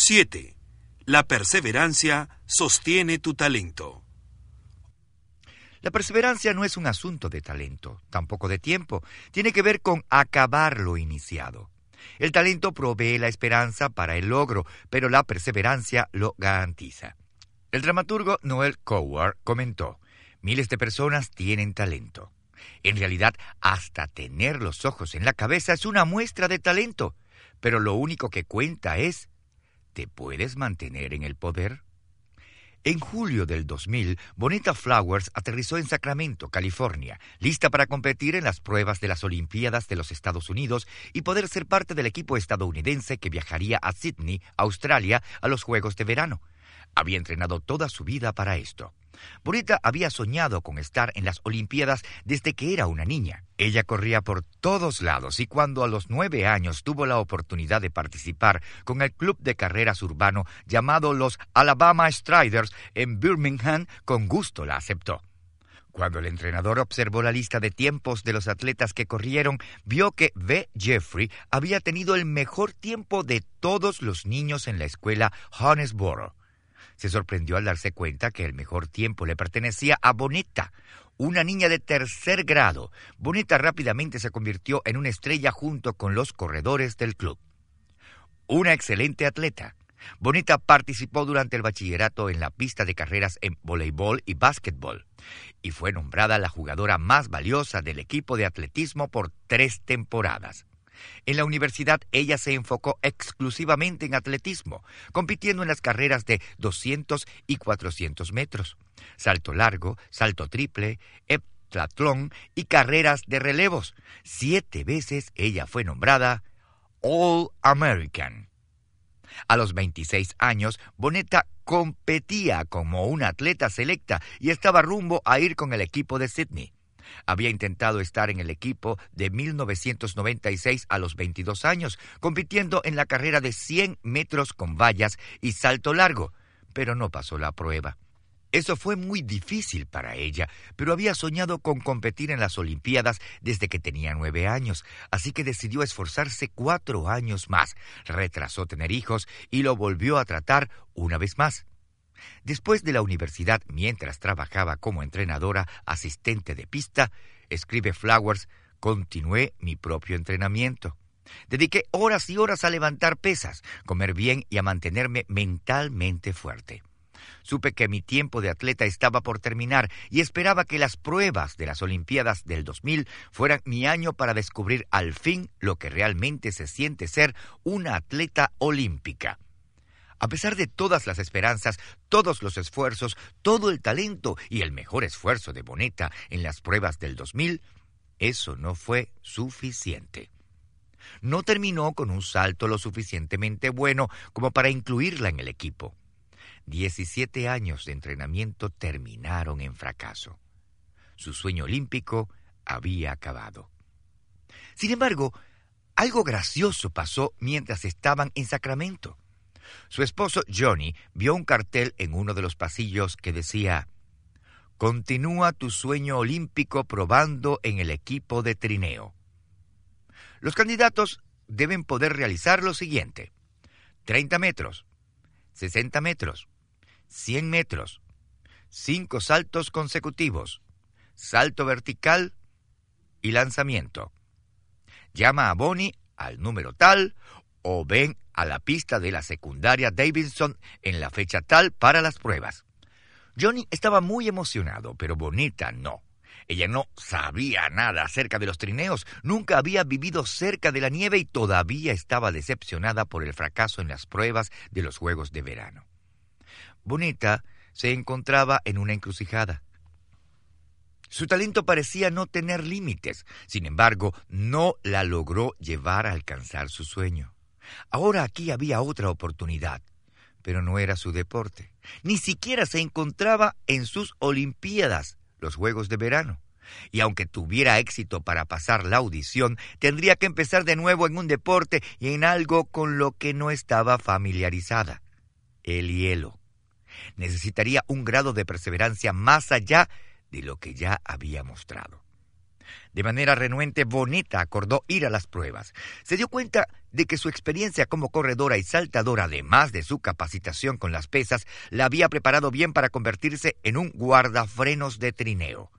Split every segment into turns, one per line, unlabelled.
7. La perseverancia sostiene tu talento.
La perseverancia no es un asunto de talento, tampoco de tiempo. Tiene que ver con acabar lo iniciado. El talento provee la esperanza para el logro, pero la perseverancia lo garantiza. El dramaturgo Noel Coward comentó, miles de personas tienen talento. En realidad, hasta tener los ojos en la cabeza es una muestra de talento, pero lo único que cuenta es, ¿te puedes mantener en el poder? En julio del 2000, Bonita Flowers aterrizó en Sacramento, California, lista para competir en las pruebas de las Olimpiadas de los Estados Unidos y poder ser parte del equipo estadounidense que viajaría a Sydney, Australia, a los Juegos de Verano. Había entrenado toda su vida para esto. Bonita había soñado con estar en las Olimpiadas desde que era una niña. Ella corría por todos lados y cuando a los nueve años tuvo la oportunidad de participar con el club de carreras urbano llamado los Alabama Striders en Birmingham, con gusto la aceptó. Cuando el entrenador observó la lista de tiempos de los atletas que corrieron, vio que V. Jeffrey había tenido el mejor tiempo de todos los niños en la escuela Johannesboro se sorprendió al darse cuenta que el mejor tiempo le pertenecía a Bonita, una niña de tercer grado. Bonita rápidamente se convirtió en una estrella junto con los corredores del club. Una excelente atleta. Bonita participó durante el bachillerato en la pista de carreras en voleibol y básquetbol y fue nombrada la jugadora más valiosa del equipo de atletismo por tres temporadas. En la universidad ella se enfocó exclusivamente en atletismo, compitiendo en las carreras de 200 y 400 metros, salto largo, salto triple, heptatlón y carreras de relevos. Siete veces ella fue nombrada All American. A los 26 años, Boneta competía como una atleta selecta y estaba rumbo a ir con el equipo de Sydney. Había intentado estar en el equipo de 1996 a los 22 años, compitiendo en la carrera de 100 metros con vallas y salto largo, pero no pasó la prueba. Eso fue muy difícil para ella, pero había soñado con competir en las Olimpiadas desde que tenía nueve años, así que decidió esforzarse cuatro años más, retrasó tener hijos y lo volvió a tratar una vez más. Después de la universidad, mientras trabajaba como entrenadora asistente de pista, escribe Flowers, continué mi propio entrenamiento. Dediqué horas y horas a levantar pesas, comer bien y a mantenerme mentalmente fuerte. Supe que mi tiempo de atleta estaba por terminar y esperaba que las pruebas de las Olimpiadas del 2000 fueran mi año para descubrir al fin lo que realmente se siente ser una atleta olímpica. A pesar de todas las esperanzas, todos los esfuerzos, todo el talento y el mejor esfuerzo de Boneta en las pruebas del 2000, eso no fue suficiente. No terminó con un salto lo suficientemente bueno como para incluirla en el equipo. Diecisiete años de entrenamiento terminaron en fracaso. Su sueño olímpico había acabado. Sin embargo, algo gracioso pasó mientras estaban en Sacramento. Su esposo Johnny vio un cartel en uno de los pasillos que decía Continúa tu sueño olímpico probando en el equipo de trineo. Los candidatos deben poder realizar lo siguiente. 30 metros, 60 metros, 100 metros, 5 saltos consecutivos, salto vertical y lanzamiento. Llama a Bonnie al número tal o ven a la pista de la secundaria Davidson en la fecha tal para las pruebas. Johnny estaba muy emocionado, pero Bonita no. Ella no sabía nada acerca de los trineos, nunca había vivido cerca de la nieve y todavía estaba decepcionada por el fracaso en las pruebas de los Juegos de Verano. Bonita se encontraba en una encrucijada. Su talento parecía no tener límites, sin embargo, no la logró llevar a alcanzar su sueño. Ahora aquí había otra oportunidad, pero no era su deporte. Ni siquiera se encontraba en sus Olimpiadas, los Juegos de Verano. Y aunque tuviera éxito para pasar la audición, tendría que empezar de nuevo en un deporte y en algo con lo que no estaba familiarizada. El hielo. Necesitaría un grado de perseverancia más allá de lo que ya había mostrado. De manera renuente, Boneta acordó ir a las pruebas. Se dio cuenta de que su experiencia como corredora y saltadora, además de su capacitación con las pesas, la había preparado bien para convertirse en un guardafrenos de trineo.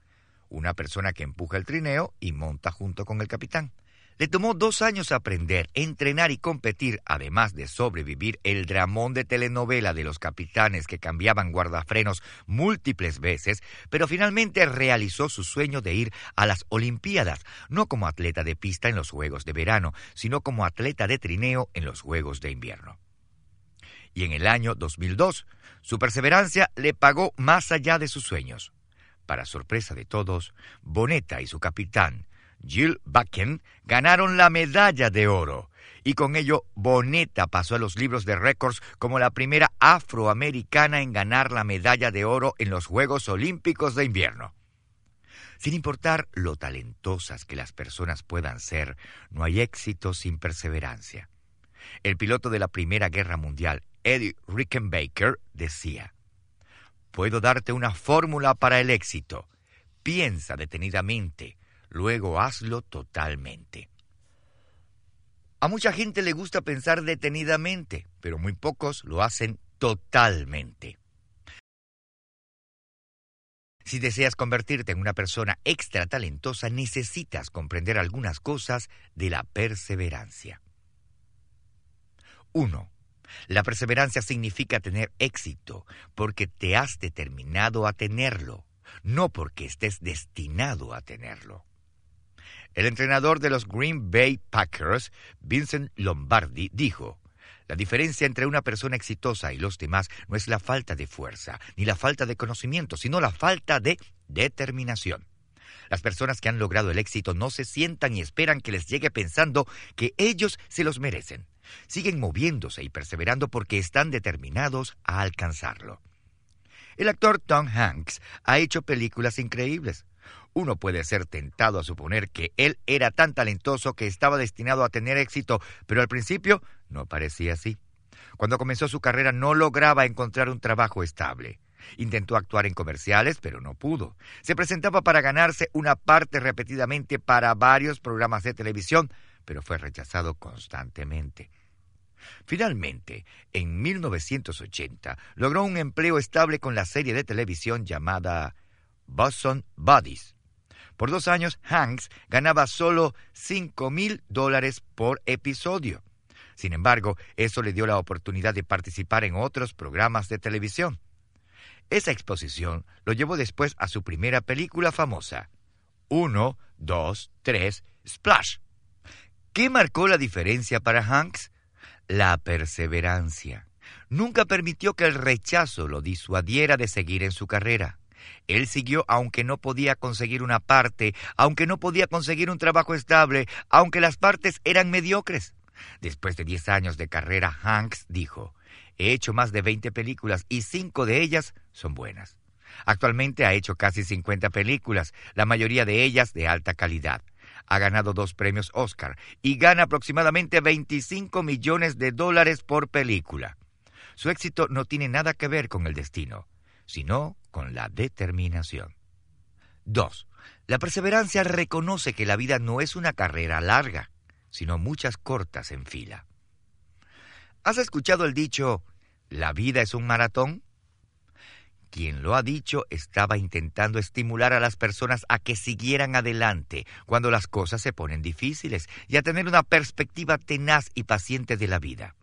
Una persona que empuja el trineo y monta junto con el capitán. Le tomó dos años aprender, entrenar y competir, además de sobrevivir el dramón de telenovela de los capitanes que cambiaban guardafrenos múltiples veces, pero finalmente realizó su sueño de ir a las Olimpiadas, no como atleta de pista en los Juegos de Verano, sino como atleta de trineo en los Juegos de Invierno. Y en el año 2002, su perseverancia le pagó más allá de sus sueños. Para sorpresa de todos, Boneta y su capitán, Jill Bakken ganaron la medalla de oro. Y con ello, Boneta pasó a los libros de récords como la primera afroamericana en ganar la medalla de oro en los Juegos Olímpicos de Invierno. Sin importar lo talentosas que las personas puedan ser, no hay éxito sin perseverancia. El piloto de la Primera Guerra Mundial, Eddie Rickenbacker, decía, Puedo darte una fórmula para el éxito. Piensa detenidamente, luego hazlo totalmente. A mucha gente le gusta pensar detenidamente, pero muy pocos lo hacen totalmente. Si deseas convertirte en una persona extra talentosa, necesitas comprender algunas cosas de la perseverancia. 1. La perseverancia significa tener éxito porque te has determinado a tenerlo, no porque estés destinado a tenerlo. El entrenador de los Green Bay Packers, Vincent Lombardi, dijo, la diferencia entre una persona exitosa y los demás no es la falta de fuerza, ni la falta de conocimiento, sino la falta de determinación. Las personas que han logrado el éxito no se sientan y esperan que les llegue pensando que ellos se los merecen. Siguen moviéndose y perseverando porque están determinados a alcanzarlo. El actor Tom Hanks ha hecho películas increíbles. Uno puede ser tentado a suponer que él era tan talentoso que estaba destinado a tener éxito, pero al principio no parecía así. Cuando comenzó su carrera no lograba encontrar un trabajo estable. Intentó actuar en comerciales, pero no pudo. Se presentaba para ganarse una parte repetidamente para varios programas de televisión, pero fue rechazado constantemente. Finalmente, en 1980, logró un empleo estable con la serie de televisión llamada Boston Buddies. Por dos años, Hanks ganaba solo cinco mil dólares por episodio. Sin embargo, eso le dio la oportunidad de participar en otros programas de televisión. Esa exposición lo llevó después a su primera película famosa, Uno, dos, tres, Splash. ¿Qué marcó la diferencia para Hanks? La perseverancia. Nunca permitió que el rechazo lo disuadiera de seguir en su carrera. Él siguió aunque no podía conseguir una parte, aunque no podía conseguir un trabajo estable, aunque las partes eran mediocres. Después de diez años de carrera, Hanks dijo, he hecho más de veinte películas y cinco de ellas son buenas. Actualmente ha hecho casi cincuenta películas, la mayoría de ellas de alta calidad. Ha ganado dos premios Oscar y gana aproximadamente 25 millones de dólares por película. Su éxito no tiene nada que ver con el destino sino con la determinación. 2. La perseverancia reconoce que la vida no es una carrera larga, sino muchas cortas en fila. ¿Has escuchado el dicho, la vida es un maratón? Quien lo ha dicho estaba intentando estimular a las personas a que siguieran adelante cuando las cosas se ponen difíciles y a tener una perspectiva tenaz y paciente de la vida.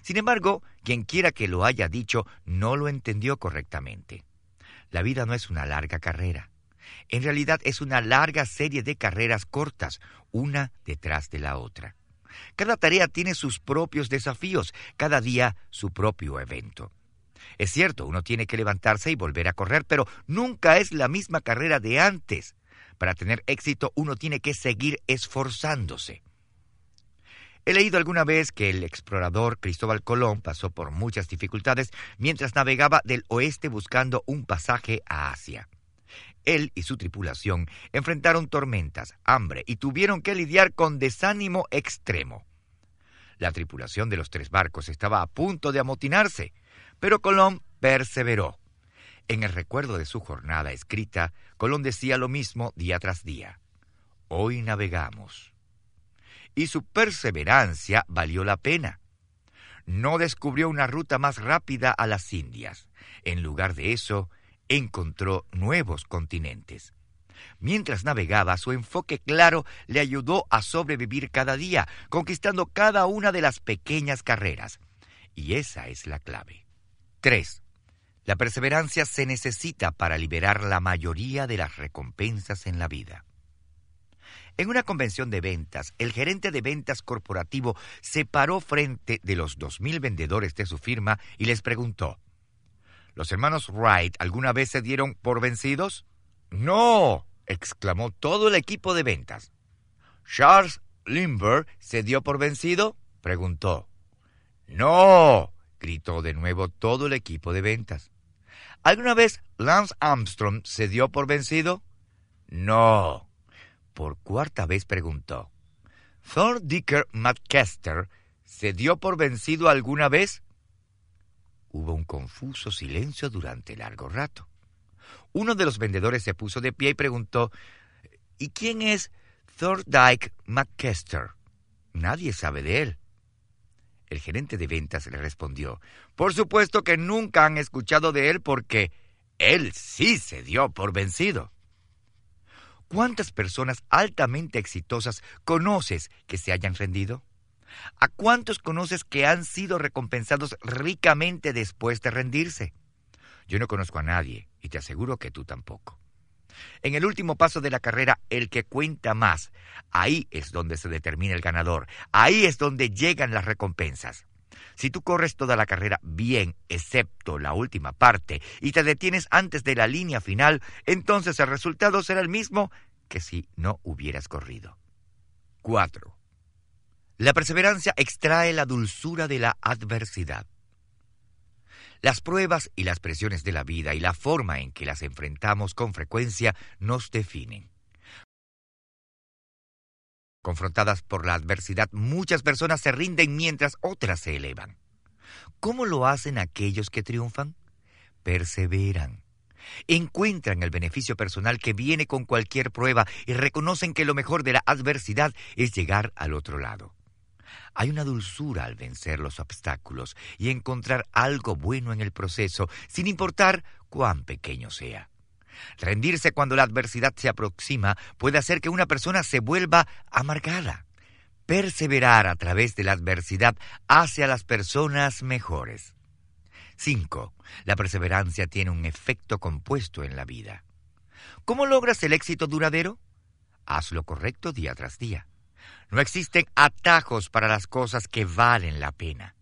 Sin embargo, quien quiera que lo haya dicho no lo entendió correctamente. La vida no es una larga carrera. En realidad es una larga serie de carreras cortas, una detrás de la otra. Cada tarea tiene sus propios desafíos, cada día su propio evento. Es cierto, uno tiene que levantarse y volver a correr, pero nunca es la misma carrera de antes. Para tener éxito uno tiene que seguir esforzándose. He leído alguna vez que el explorador Cristóbal Colón pasó por muchas dificultades mientras navegaba del oeste buscando un pasaje a Asia. Él y su tripulación enfrentaron tormentas, hambre y tuvieron que lidiar con desánimo extremo. La tripulación de los tres barcos estaba a punto de amotinarse, pero Colón perseveró. En el recuerdo de su jornada escrita, Colón decía lo mismo día tras día. hoy navegamos. Y su perseverancia valió la pena. No descubrió una ruta más rápida a las Indias. En lugar de eso, encontró nuevos continentes. Mientras navegaba, su enfoque claro le ayudó a sobrevivir cada día, conquistando cada una de las pequeñas carreras. Y esa es la clave. 3. La perseverancia se necesita para liberar la mayoría de las recompensas en la vida. En una convención de ventas, el gerente de ventas corporativo se paró frente de los 2.000 vendedores de su firma y les preguntó, ¿Los hermanos Wright alguna vez se dieron por vencidos? No, exclamó todo el equipo de ventas. ¿Charles Lindbergh se dio por vencido? preguntó. No, gritó de nuevo todo el equipo de ventas. ¿Alguna vez Lance Armstrong se dio por vencido? No. Por cuarta vez preguntó. ¿Thor Dicker McCaster se dio por vencido alguna vez? Hubo un confuso silencio durante largo rato. Uno de los vendedores se puso de pie y preguntó, ¿Y quién es Thorndike McKester? Nadie sabe de él. El gerente de ventas le respondió, por supuesto que nunca han escuchado de él porque él sí se dio por vencido. ¿Cuántas personas altamente exitosas conoces que se hayan rendido? ¿A cuántos conoces que han sido recompensados ricamente después de rendirse? Yo no conozco a nadie y te aseguro que tú tampoco. En el último paso de la carrera, el que cuenta más, ahí es donde se determina el ganador, ahí es donde llegan las recompensas. Si tú corres toda la carrera bien, excepto la última parte, y te detienes antes de la línea final, entonces el resultado será el mismo que si no hubieras corrido. 4. La perseverancia extrae la dulzura de la adversidad. Las pruebas y las presiones de la vida y la forma en que las enfrentamos con frecuencia nos definen. Confrontadas por la adversidad, muchas personas se rinden mientras otras se elevan. ¿Cómo lo hacen aquellos que triunfan? Perseveran. Encuentran el beneficio personal que viene con cualquier prueba y reconocen que lo mejor de la adversidad es llegar al otro lado. Hay una dulzura al vencer los obstáculos y encontrar algo bueno en el proceso, sin importar cuán pequeño sea. Rendirse cuando la adversidad se aproxima puede hacer que una persona se vuelva amargada. Perseverar a través de la adversidad hace a las personas mejores. 5. La perseverancia tiene un efecto compuesto en la vida. ¿Cómo logras el éxito duradero? Haz lo correcto día tras día. No existen atajos para las cosas que valen la pena.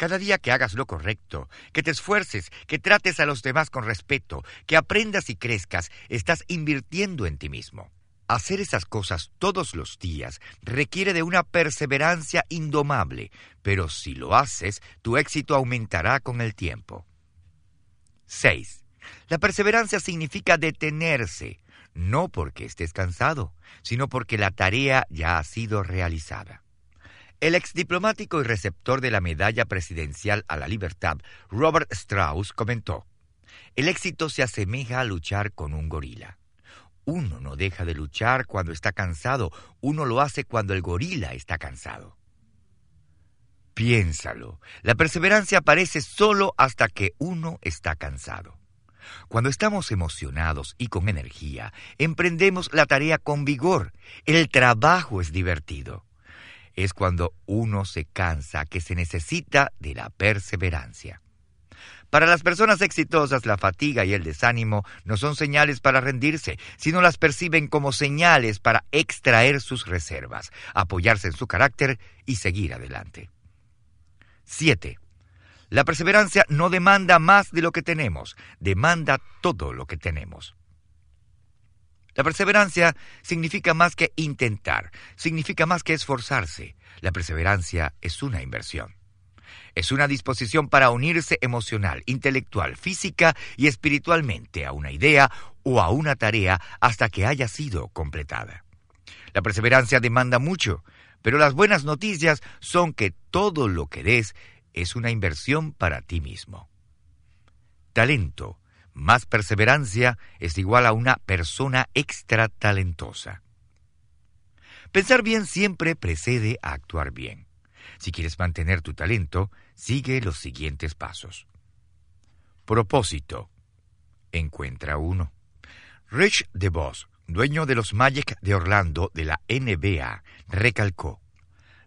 Cada día que hagas lo correcto, que te esfuerces, que trates a los demás con respeto, que aprendas y crezcas, estás invirtiendo en ti mismo. Hacer esas cosas todos los días requiere de una perseverancia indomable, pero si lo haces, tu éxito aumentará con el tiempo. 6. La perseverancia significa detenerse, no porque estés cansado, sino porque la tarea ya ha sido realizada. El exdiplomático y receptor de la Medalla Presidencial a la Libertad, Robert Strauss, comentó, El éxito se asemeja a luchar con un gorila. Uno no deja de luchar cuando está cansado, uno lo hace cuando el gorila está cansado. Piénsalo, la perseverancia aparece solo hasta que uno está cansado. Cuando estamos emocionados y con energía, emprendemos la tarea con vigor. El trabajo es divertido. Es cuando uno se cansa que se necesita de la perseverancia. Para las personas exitosas, la fatiga y el desánimo no son señales para rendirse, sino las perciben como señales para extraer sus reservas, apoyarse en su carácter y seguir adelante. 7. La perseverancia no demanda más de lo que tenemos, demanda todo lo que tenemos. La perseverancia significa más que intentar, significa más que esforzarse. La perseverancia es una inversión. Es una disposición para unirse emocional, intelectual, física y espiritualmente a una idea o a una tarea hasta que haya sido completada. La perseverancia demanda mucho, pero las buenas noticias son que todo lo que des es una inversión para ti mismo. Talento más perseverancia es igual a una persona extra talentosa. Pensar bien siempre precede a actuar bien. Si quieres mantener tu talento, sigue los siguientes pasos. Propósito. Encuentra uno. Rich DeVos, dueño de los Magic de Orlando de la NBA, recalcó,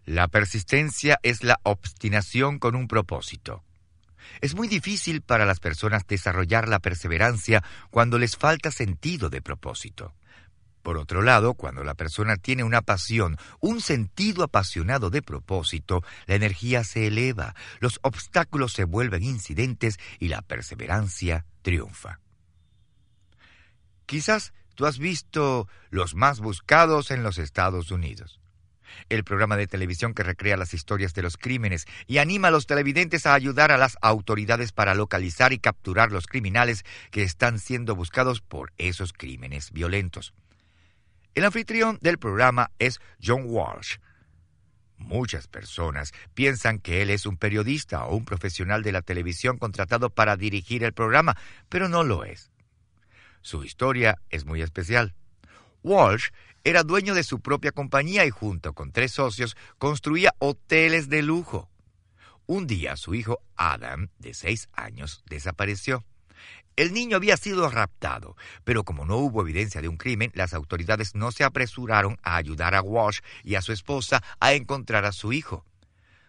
La persistencia es la obstinación con un propósito. Es muy difícil para las personas desarrollar la perseverancia cuando les falta sentido de propósito. Por otro lado, cuando la persona tiene una pasión, un sentido apasionado de propósito, la energía se eleva, los obstáculos se vuelven incidentes y la perseverancia triunfa. Quizás tú has visto los más buscados en los Estados Unidos. El programa de televisión que recrea las historias de los crímenes y anima a los televidentes a ayudar a las autoridades para localizar y capturar los criminales que están siendo buscados por esos crímenes violentos. El anfitrión del programa es John Walsh. Muchas personas piensan que él es un periodista o un profesional de la televisión contratado para dirigir el programa, pero no lo es. Su historia es muy especial. Walsh era dueño de su propia compañía y junto con tres socios construía hoteles de lujo. Un día su hijo Adam, de seis años, desapareció. El niño había sido raptado, pero como no hubo evidencia de un crimen, las autoridades no se apresuraron a ayudar a Walsh y a su esposa a encontrar a su hijo.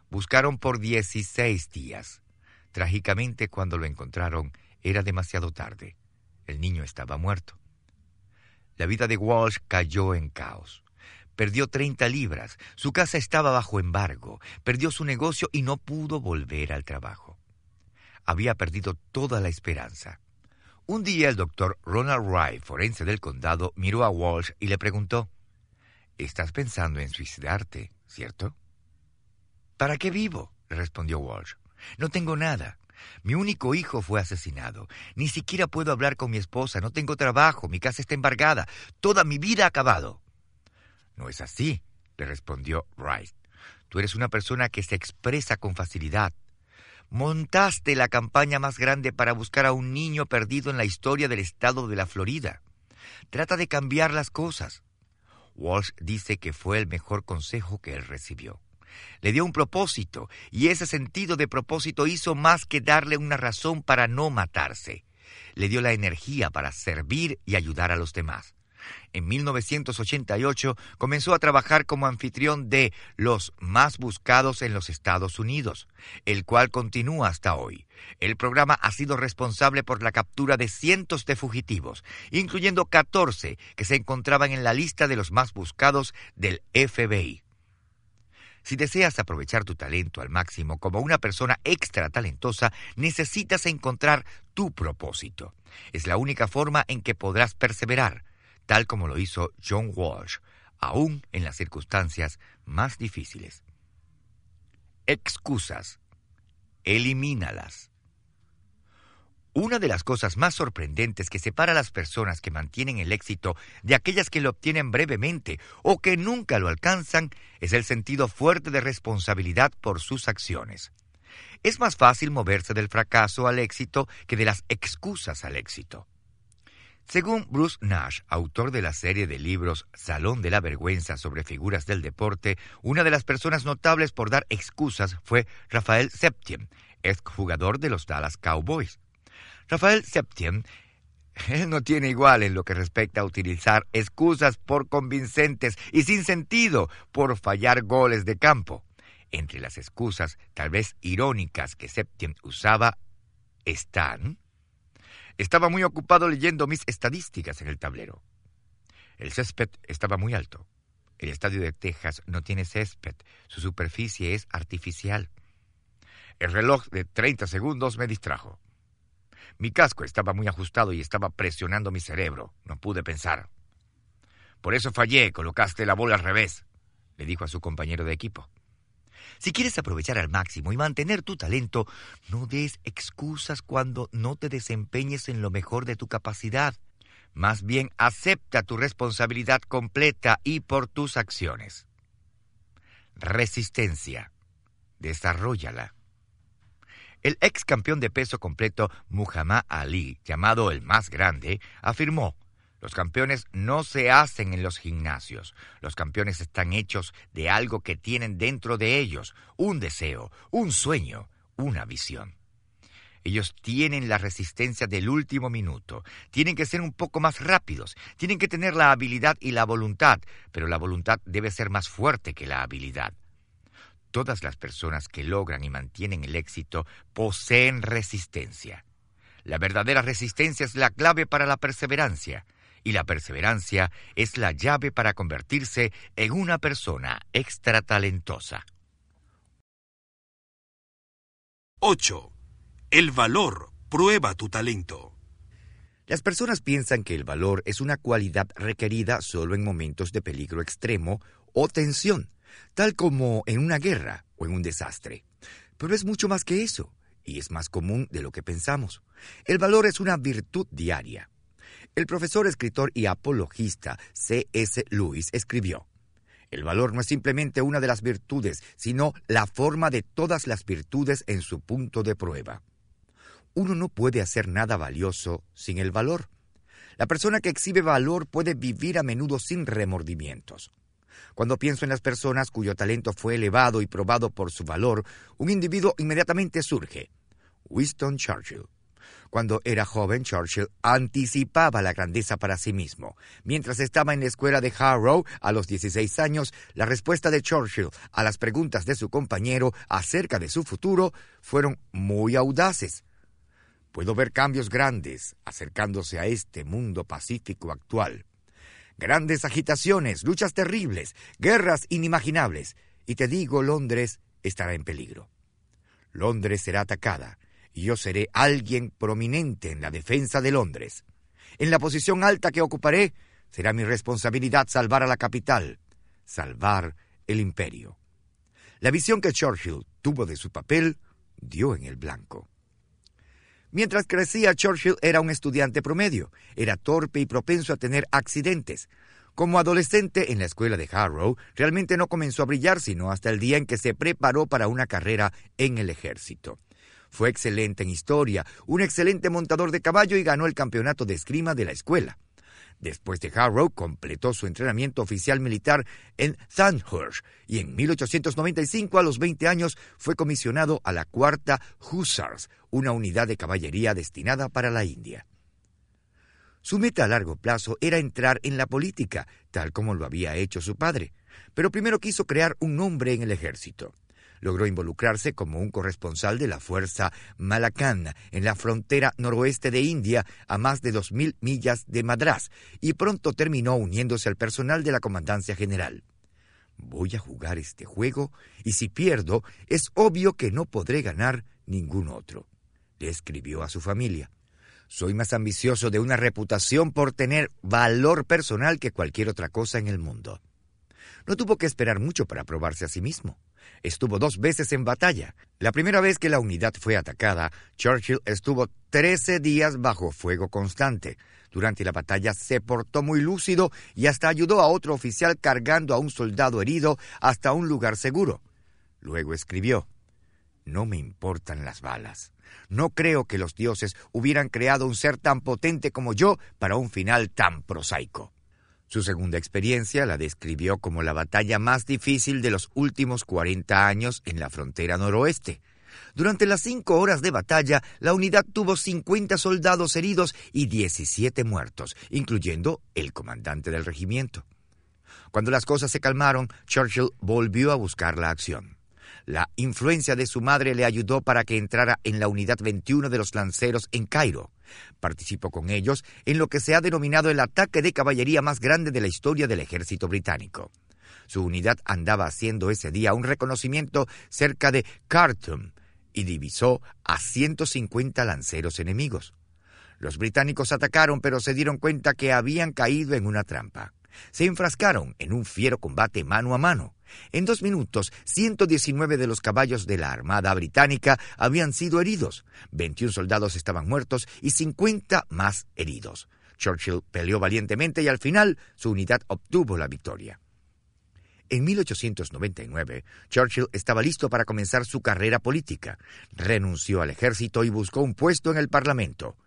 Buscaron por 16 días. Trágicamente, cuando lo encontraron, era demasiado tarde. El niño estaba muerto. La vida de Walsh cayó en caos. Perdió 30 libras, su casa estaba bajo embargo, perdió su negocio y no pudo volver al trabajo. Había perdido toda la esperanza. Un día el doctor Ronald Wright, forense del condado, miró a Walsh y le preguntó, Estás pensando en suicidarte, ¿cierto? ¿Para qué vivo? le respondió Walsh. No tengo nada. Mi único hijo fue asesinado. Ni siquiera puedo hablar con mi esposa. No tengo trabajo. Mi casa está embargada. Toda mi vida ha acabado. No es así, le respondió Wright. Tú eres una persona que se expresa con facilidad. Montaste la campaña más grande para buscar a un niño perdido en la historia del estado de la Florida. Trata de cambiar las cosas. Walsh dice que fue el mejor consejo que él recibió. Le dio un propósito, y ese sentido de propósito hizo más que darle una razón para no matarse. Le dio la energía para servir y ayudar a los demás. En 1988 comenzó a trabajar como anfitrión de Los más buscados en los Estados Unidos, el cual continúa hasta hoy. El programa ha sido responsable por la captura de cientos de fugitivos, incluyendo 14 que se encontraban en la lista de los más buscados del FBI. Si deseas aprovechar tu talento al máximo como una persona extra talentosa, necesitas encontrar tu propósito. Es la única forma en que podrás perseverar tal como lo hizo John Walsh, aún en las circunstancias más difíciles. Excusas. Elimínalas. Una de las cosas más sorprendentes que separa a las personas que mantienen el éxito de aquellas que lo obtienen brevemente o que nunca lo alcanzan es el sentido fuerte de responsabilidad por sus acciones. Es más fácil moverse del fracaso al éxito que de las excusas al éxito. Según Bruce Nash, autor de la serie de libros Salón de la Vergüenza sobre figuras del deporte, una de las personas notables por dar excusas fue Rafael Septien, exjugador de los Dallas Cowboys. Rafael Septien él no tiene igual en lo que respecta a utilizar excusas por convincentes y sin sentido por fallar goles de campo. Entre las excusas, tal vez irónicas, que Septien usaba están estaba muy ocupado leyendo mis estadísticas en el tablero. El césped estaba muy alto. El estadio de Texas no tiene césped, su superficie es artificial. El reloj de 30 segundos me distrajo. Mi casco estaba muy ajustado y estaba presionando mi cerebro. No pude pensar. Por eso fallé, colocaste la bola al revés, le dijo a su compañero de equipo. Si quieres aprovechar al máximo y mantener tu talento, no des excusas cuando no te desempeñes en lo mejor de tu capacidad. Más bien acepta tu responsabilidad completa y por tus acciones. Resistencia. Desarrollala. El ex campeón de peso completo Muhammad Ali, llamado el más grande, afirmó, Los campeones no se hacen en los gimnasios. Los campeones están hechos de algo que tienen dentro de ellos, un deseo, un sueño, una visión. Ellos tienen la resistencia del último minuto, tienen que ser un poco más rápidos, tienen que tener la habilidad y la voluntad, pero la voluntad debe ser más fuerte que la habilidad. Todas las personas que logran y mantienen el éxito poseen resistencia. La verdadera resistencia es la clave para la perseverancia, y la perseverancia es la llave para convertirse en una persona extratalentosa.
8. El valor prueba tu talento.
Las personas piensan que el valor es una cualidad requerida solo en momentos de peligro extremo o tensión, tal como en una guerra o en un desastre. Pero es mucho más que eso, y es más común de lo que pensamos. El valor es una virtud diaria. El profesor, escritor y apologista C.S. Lewis escribió, el valor no es simplemente una de las virtudes, sino la forma de todas las virtudes en su punto de prueba uno no puede hacer nada valioso sin el valor. La persona que exhibe valor puede vivir a menudo sin remordimientos. Cuando pienso en las personas cuyo talento fue elevado y probado por su valor, un individuo inmediatamente surge. Winston Churchill. Cuando era joven, Churchill anticipaba la grandeza para sí mismo. Mientras estaba en la escuela de Harrow a los 16 años, la respuesta de Churchill a las preguntas de su compañero acerca de su futuro fueron muy audaces. Puedo ver cambios grandes acercándose a este mundo pacífico actual. Grandes agitaciones, luchas terribles, guerras inimaginables. Y te digo, Londres estará en peligro. Londres será atacada y yo seré alguien prominente en la defensa de Londres. En la posición alta que ocuparé, será mi responsabilidad salvar a la capital, salvar el imperio. La visión que Churchill tuvo de su papel dio en el blanco. Mientras crecía, Churchill era un estudiante promedio, era torpe y propenso a tener accidentes. Como adolescente en la escuela de Harrow, realmente no comenzó a brillar sino hasta el día en que se preparó para una carrera en el ejército. Fue excelente en historia, un excelente montador de caballo y ganó el campeonato de esgrima de la escuela. Después de Harrow, completó su entrenamiento oficial militar en Sandhurst y en 1895, a los 20 años, fue comisionado a la Cuarta Hussars, una unidad de caballería destinada para la India. Su meta a largo plazo era entrar en la política, tal como lo había hecho su padre, pero primero quiso crear un nombre en el ejército logró involucrarse como un corresponsal de la Fuerza Malacan en la frontera noroeste de India a más de dos mil millas de Madras y pronto terminó uniéndose al personal de la Comandancia General. Voy a jugar este juego y si pierdo es obvio que no podré ganar ningún otro, le escribió a su familia. Soy más ambicioso de una reputación por tener valor personal que cualquier otra cosa en el mundo. No tuvo que esperar mucho para probarse a sí mismo. Estuvo dos veces en batalla. La primera vez que la unidad fue atacada, Churchill estuvo trece días bajo fuego constante. Durante la batalla se portó muy lúcido y hasta ayudó a otro oficial cargando a un soldado herido hasta un lugar seguro. Luego escribió, No me importan las balas. No creo que los dioses hubieran creado un ser tan potente como yo para un final tan prosaico. Su segunda experiencia la describió como la batalla más difícil de los últimos 40 años en la frontera noroeste. Durante las cinco horas de batalla, la unidad tuvo 50 soldados heridos y 17 muertos, incluyendo el comandante del regimiento. Cuando las cosas se calmaron, Churchill volvió a buscar la acción. La influencia de su madre le ayudó para que entrara en la unidad 21 de los lanceros en Cairo. Participó con ellos en lo que se ha denominado el ataque de caballería más grande de la historia del ejército británico. Su unidad andaba haciendo ese día un reconocimiento cerca de Khartoum y divisó a 150 lanceros enemigos. Los británicos atacaron pero se dieron cuenta que habían caído en una trampa. Se enfrascaron en un fiero combate mano a mano. En dos minutos, 119 de los caballos de la Armada Británica habían sido heridos, 21 soldados estaban muertos y 50 más heridos. Churchill peleó valientemente y al final su unidad obtuvo la victoria. En 1899, Churchill estaba listo para comenzar su carrera política. Renunció al ejército y buscó un puesto en el Parlamento.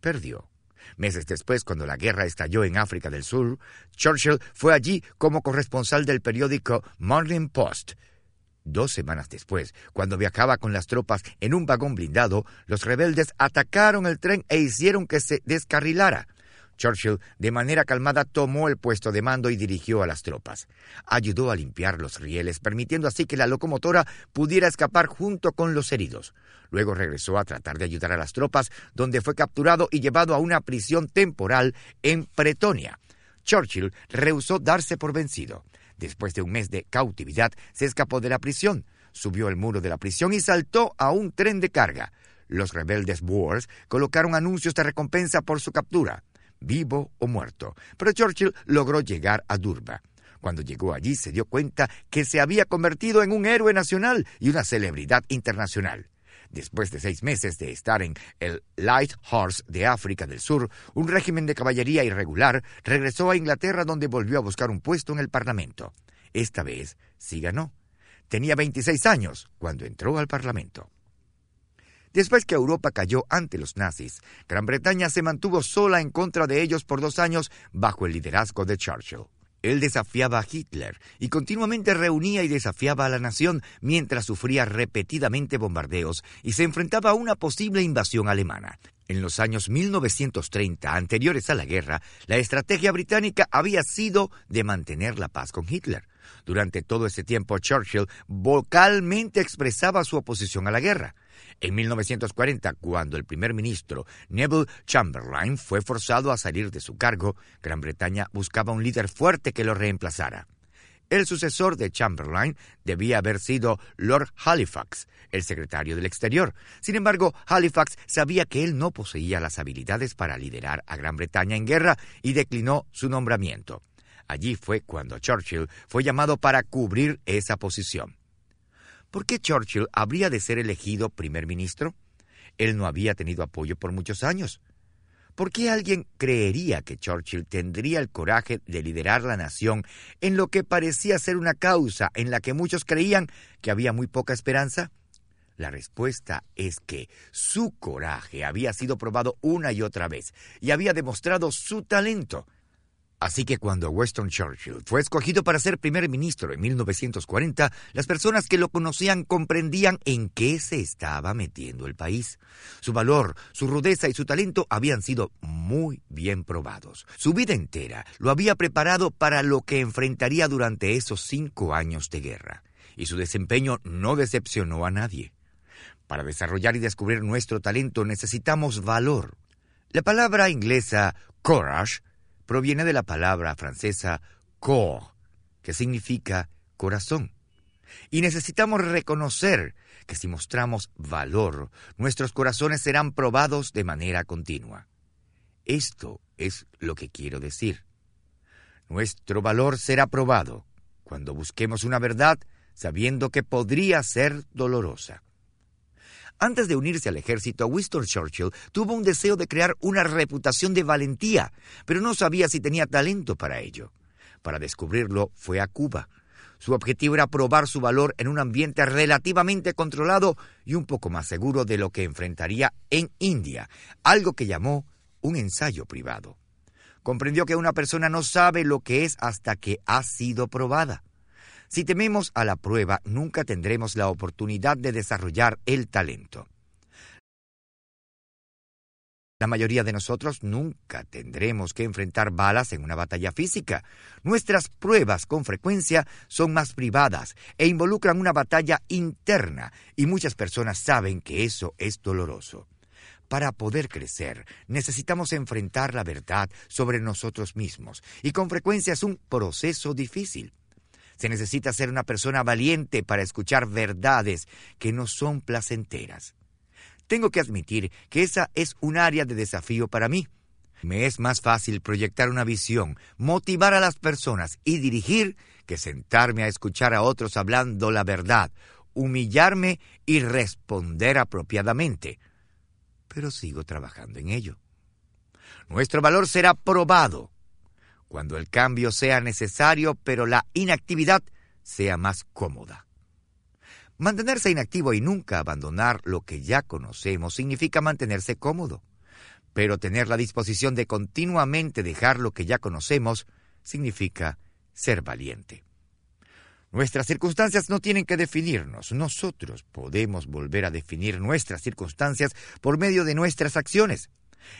Perdió. Meses después, cuando la guerra estalló en África del Sur, Churchill fue allí como corresponsal del periódico Morning Post. Dos semanas después, cuando viajaba con las tropas en un vagón blindado, los rebeldes atacaron el tren e hicieron que se descarrilara. Churchill, de manera calmada, tomó el puesto de mando y dirigió a las tropas. Ayudó a limpiar los rieles, permitiendo así que la locomotora pudiera escapar junto con los heridos. Luego regresó a tratar de ayudar a las tropas, donde fue capturado y llevado a una prisión temporal en Pretonia. Churchill rehusó darse por vencido. Después de un mes de cautividad, se escapó de la prisión, subió el muro de la prisión y saltó a un tren de carga. Los rebeldes Boers colocaron anuncios de recompensa por su captura vivo o muerto. Pero Churchill logró llegar a Durba. Cuando llegó allí se dio cuenta que se había convertido en un héroe nacional y una celebridad internacional. Después de seis meses de estar en el Light Horse de África del Sur, un régimen de caballería irregular, regresó a Inglaterra donde volvió a buscar un puesto en el Parlamento. Esta vez sí ganó. Tenía 26 años cuando entró al Parlamento. Después que Europa cayó ante los nazis, Gran Bretaña se mantuvo sola en contra de ellos por dos años bajo el liderazgo de Churchill. Él desafiaba a Hitler y continuamente reunía y desafiaba a la nación mientras sufría repetidamente bombardeos y se enfrentaba a una posible invasión alemana. En los años 1930, anteriores a la guerra, la estrategia británica había sido de mantener la paz con Hitler. Durante todo ese tiempo, Churchill vocalmente expresaba su oposición a la guerra. En 1940, cuando el primer ministro Neville Chamberlain fue forzado a salir de su cargo, Gran Bretaña buscaba un líder fuerte que lo reemplazara. El sucesor de Chamberlain debía haber sido Lord Halifax, el secretario del Exterior. Sin embargo, Halifax sabía que él no poseía las habilidades para liderar a Gran Bretaña en guerra y declinó su nombramiento. Allí fue cuando Churchill fue llamado para cubrir esa posición. ¿Por qué Churchill habría de ser elegido primer ministro? Él no había tenido apoyo por muchos años. ¿Por qué alguien creería que Churchill tendría el coraje de liderar la nación en lo que parecía ser una causa en la que muchos creían que había muy poca esperanza? La respuesta es que su coraje había sido probado una y otra vez y había demostrado su talento. Así que cuando Winston Churchill fue escogido para ser primer ministro en 1940, las personas que lo conocían comprendían en qué se estaba metiendo el país. Su valor, su rudeza y su talento habían sido muy bien probados. Su vida entera lo había preparado para lo que enfrentaría durante esos cinco años de guerra. Y su desempeño no decepcionó a nadie. Para desarrollar y descubrir nuestro talento necesitamos valor. La palabra inglesa courage proviene de la palabra francesa corps, que significa corazón. Y necesitamos reconocer que si mostramos valor, nuestros corazones serán probados de manera continua. Esto es lo que quiero decir. Nuestro valor será probado cuando busquemos una verdad sabiendo que podría ser dolorosa. Antes de unirse al ejército, Winston Churchill tuvo un deseo de crear una reputación de valentía, pero no sabía si tenía talento para ello. Para descubrirlo, fue a Cuba. Su objetivo era probar su valor en un ambiente relativamente controlado y un poco más seguro de lo que enfrentaría en India, algo que llamó un ensayo privado. Comprendió que una persona no sabe lo que es hasta que ha sido probada. Si tememos a la prueba, nunca tendremos la oportunidad de desarrollar el talento. La mayoría de nosotros nunca tendremos que enfrentar balas en una batalla física. Nuestras pruebas con frecuencia son más privadas e involucran una batalla interna y muchas personas saben que eso es doloroso. Para poder crecer, necesitamos enfrentar la verdad sobre nosotros mismos y con frecuencia es un proceso difícil. Se necesita ser una persona valiente para escuchar verdades que no son placenteras. Tengo que admitir que esa es un área de desafío para mí. Me es más fácil proyectar una visión, motivar a las personas y dirigir que sentarme a escuchar a otros hablando la verdad, humillarme y responder apropiadamente. Pero sigo trabajando en ello. Nuestro valor será probado cuando el cambio sea necesario, pero la inactividad sea más cómoda. Mantenerse inactivo y nunca abandonar lo que ya conocemos significa mantenerse cómodo. Pero tener la disposición de continuamente dejar lo que ya conocemos significa ser valiente. Nuestras circunstancias no tienen que definirnos. Nosotros podemos volver a definir nuestras circunstancias por medio de nuestras acciones.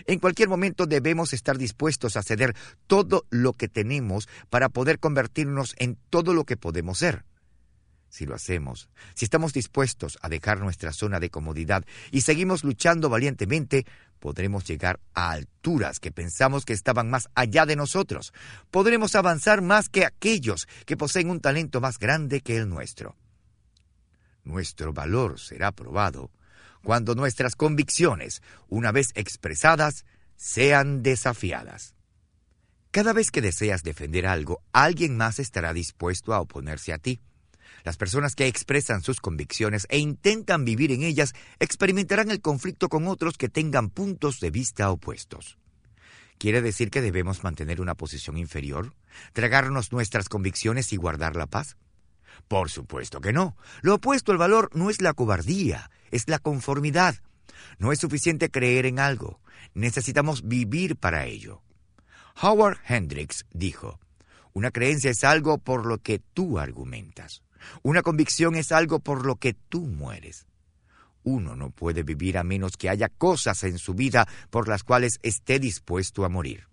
En cualquier momento debemos estar dispuestos a ceder todo lo que tenemos para poder convertirnos en todo lo que podemos ser. Si lo hacemos, si estamos dispuestos a dejar nuestra zona de comodidad y seguimos luchando valientemente, podremos llegar a alturas que pensamos que estaban más allá de nosotros. Podremos avanzar más que aquellos que poseen un talento más grande que el nuestro. Nuestro valor será probado cuando nuestras convicciones, una vez expresadas, sean desafiadas. Cada vez que deseas defender algo, alguien más estará dispuesto a oponerse a ti. Las personas que expresan sus convicciones e intentan vivir en ellas experimentarán el conflicto con otros que tengan puntos de vista opuestos. ¿Quiere decir que debemos mantener una posición inferior? ¿Tragarnos nuestras convicciones y guardar la paz? Por supuesto que no. Lo opuesto al valor no es la cobardía, es la conformidad. No es suficiente creer en algo, necesitamos vivir para ello. Howard Hendricks dijo, una creencia es algo por lo que tú argumentas. Una convicción es algo por lo que tú mueres. Uno no puede vivir a menos que haya cosas en su vida por las cuales esté dispuesto a morir.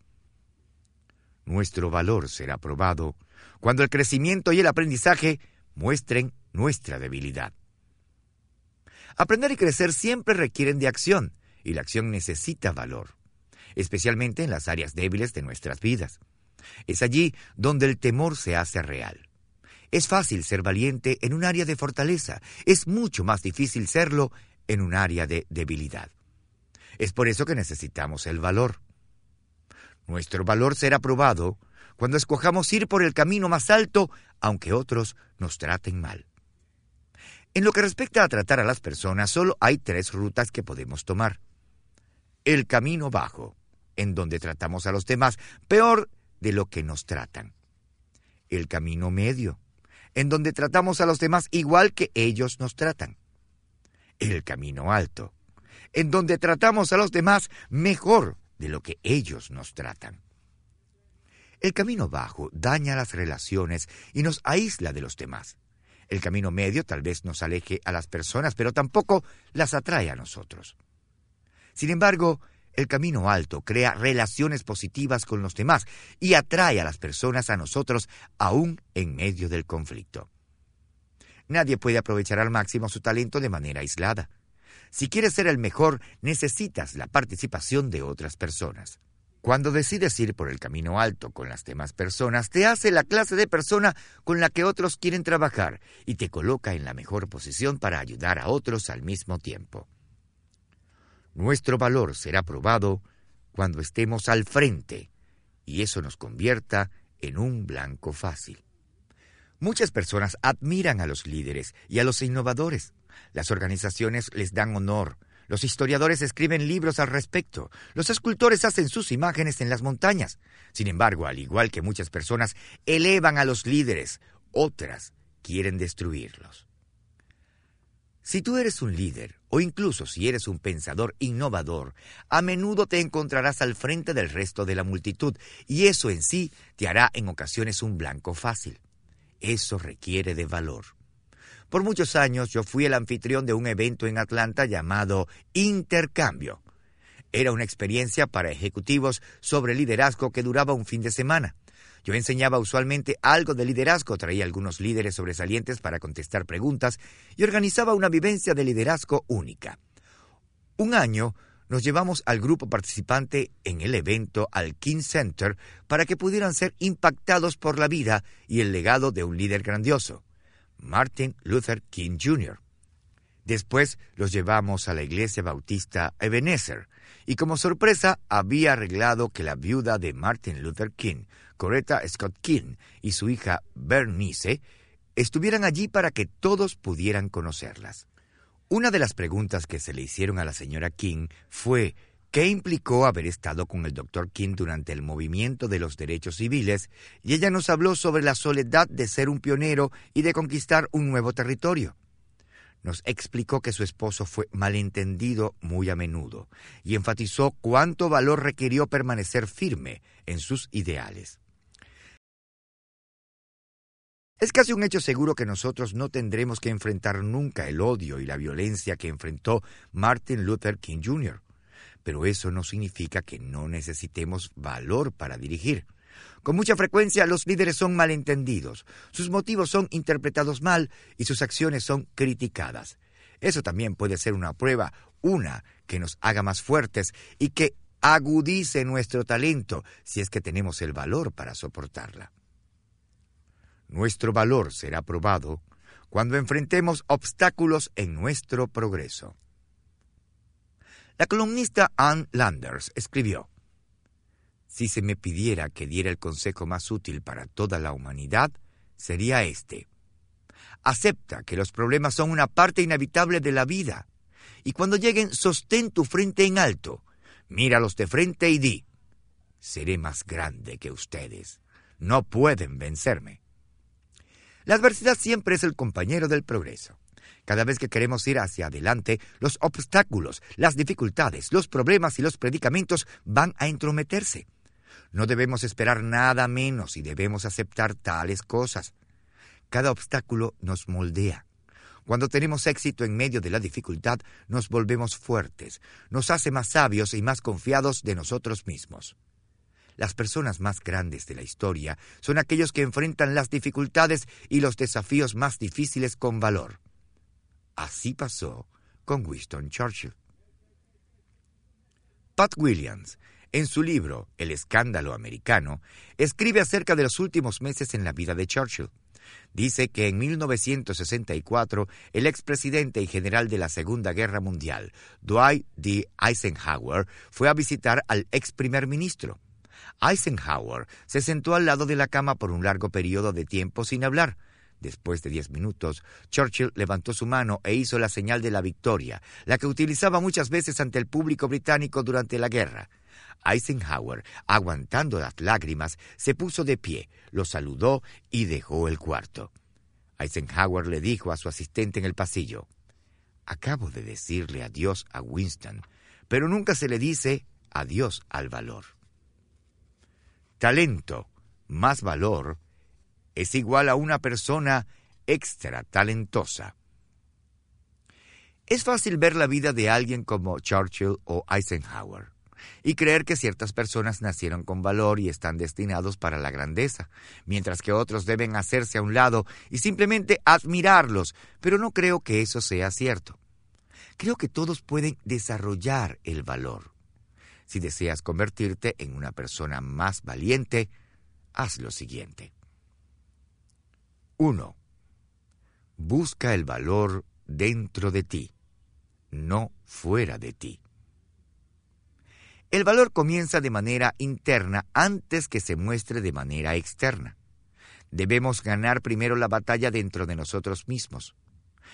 Nuestro valor será probado cuando el crecimiento y el aprendizaje muestren nuestra debilidad. Aprender y crecer siempre requieren de acción, y la acción necesita valor, especialmente en las áreas débiles de nuestras vidas. Es allí donde el temor se hace real. Es fácil ser valiente en un área de fortaleza, es mucho más difícil serlo en un área de debilidad. Es por eso que necesitamos el valor. Nuestro valor será probado cuando escojamos ir por el camino más alto, aunque otros nos traten mal. En lo que respecta a tratar a las personas, solo hay tres rutas que podemos tomar. El camino bajo, en donde tratamos a los demás peor de lo que nos tratan. El camino medio, en donde tratamos a los demás igual que ellos nos tratan. El camino alto, en donde tratamos a los demás mejor de lo que ellos nos tratan. El camino bajo daña las relaciones y nos aísla de los demás. El camino medio tal vez nos aleje a las personas, pero tampoco las atrae a nosotros. Sin embargo, el camino alto crea relaciones positivas con los demás y atrae a las personas a nosotros aún en medio del conflicto. Nadie puede aprovechar al máximo su talento de manera aislada. Si quieres ser el mejor, necesitas la participación de otras personas. Cuando decides ir por el camino alto con las demás personas, te hace la clase de persona con la que otros quieren trabajar y te coloca en la mejor posición para ayudar a otros al mismo tiempo. Nuestro valor será probado cuando estemos al frente y eso nos convierta en un blanco fácil. Muchas personas admiran a los líderes y a los innovadores. Las organizaciones les dan honor, los historiadores escriben libros al respecto. Los escultores hacen sus imágenes en las montañas. Sin embargo, al igual que muchas personas elevan a los líderes, otras quieren destruirlos. Si tú eres un líder, o incluso si eres un pensador innovador, a menudo te encontrarás al frente del resto de la multitud, y eso en sí te hará en ocasiones un blanco fácil. Eso requiere de valor. Por muchos años yo fui el anfitrión de un evento en Atlanta llamado Intercambio. Era una experiencia para ejecutivos sobre liderazgo que duraba un fin de semana. Yo enseñaba usualmente algo de liderazgo, traía algunos líderes sobresalientes para contestar preguntas y organizaba una vivencia de liderazgo única. Un año nos llevamos al grupo participante en el evento al King Center para que pudieran ser impactados por la vida y el legado de un líder grandioso. Martin Luther King Jr. Después los llevamos a la iglesia bautista Ebenezer, y como sorpresa había arreglado que la viuda de Martin Luther King, Coretta Scott King, y su hija Bernice estuvieran allí para que todos pudieran conocerlas. Una de las preguntas que se le hicieron a la señora King fue ¿Qué implicó haber estado con el Dr. King durante el movimiento de los derechos civiles, y ella nos habló sobre la soledad de ser un pionero y de conquistar un nuevo territorio. nos explicó que su esposo fue malentendido muy a menudo y enfatizó cuánto valor requirió permanecer firme en sus ideales. Es casi un hecho seguro que nosotros no tendremos que enfrentar nunca el odio y la violencia que enfrentó Martin Luther King Jr., pero eso no significa que no necesitemos valor para dirigir. Con mucha frecuencia los líderes son malentendidos, sus motivos son interpretados mal y sus acciones son criticadas. Eso también puede ser una prueba, una que nos haga más fuertes y que agudice nuestro talento si es que tenemos el valor para soportarla. Nuestro valor será probado cuando enfrentemos obstáculos en nuestro progreso. La columnista Ann Landers escribió, si se me pidiera que diera el consejo más útil para toda la humanidad, sería este. Acepta que los problemas son una parte inevitable de la vida. Y cuando lleguen, sostén tu frente en alto. Míralos de frente y di, seré más grande que ustedes. No pueden vencerme. La adversidad siempre es el compañero del progreso. Cada vez que queremos ir hacia adelante, los obstáculos, las dificultades, los problemas y los predicamentos van a entrometerse. No debemos esperar nada menos y debemos aceptar tales cosas. Cada obstáculo nos moldea. Cuando tenemos éxito en medio de la dificultad, nos volvemos fuertes, nos hace más sabios y más confiados de nosotros mismos. Las personas más grandes de la historia son aquellos que enfrentan las dificultades y los desafíos más difíciles con valor. Así pasó con Winston Churchill. Pat Williams en su libro El escándalo americano, escribe acerca de los últimos meses en la vida de Churchill. Dice que en 1964 el expresidente y general de la Segunda Guerra Mundial, Dwight D. Eisenhower, fue a visitar al ex primer ministro. Eisenhower se sentó al lado de la cama por un largo periodo de tiempo sin hablar. Después de diez minutos, Churchill levantó su mano e hizo la señal de la victoria, la que utilizaba muchas veces ante el público británico durante la guerra. Eisenhower, aguantando las lágrimas, se puso de pie, lo saludó y dejó el cuarto. Eisenhower le dijo a su asistente en el pasillo, Acabo de decirle adiós a Winston, pero nunca se le dice adiós al valor. Talento más valor es igual a una persona extra talentosa. Es fácil ver la vida de alguien como Churchill o Eisenhower y creer que ciertas personas nacieron con valor y están destinados para la grandeza, mientras que otros deben hacerse a un lado y simplemente admirarlos, pero no creo que eso sea cierto. Creo que todos pueden desarrollar el valor. Si deseas convertirte en una persona más valiente, haz lo siguiente. 1. Busca el valor dentro de ti, no fuera de ti. El valor comienza de manera interna antes que se muestre de manera externa. Debemos ganar primero la batalla dentro de nosotros mismos.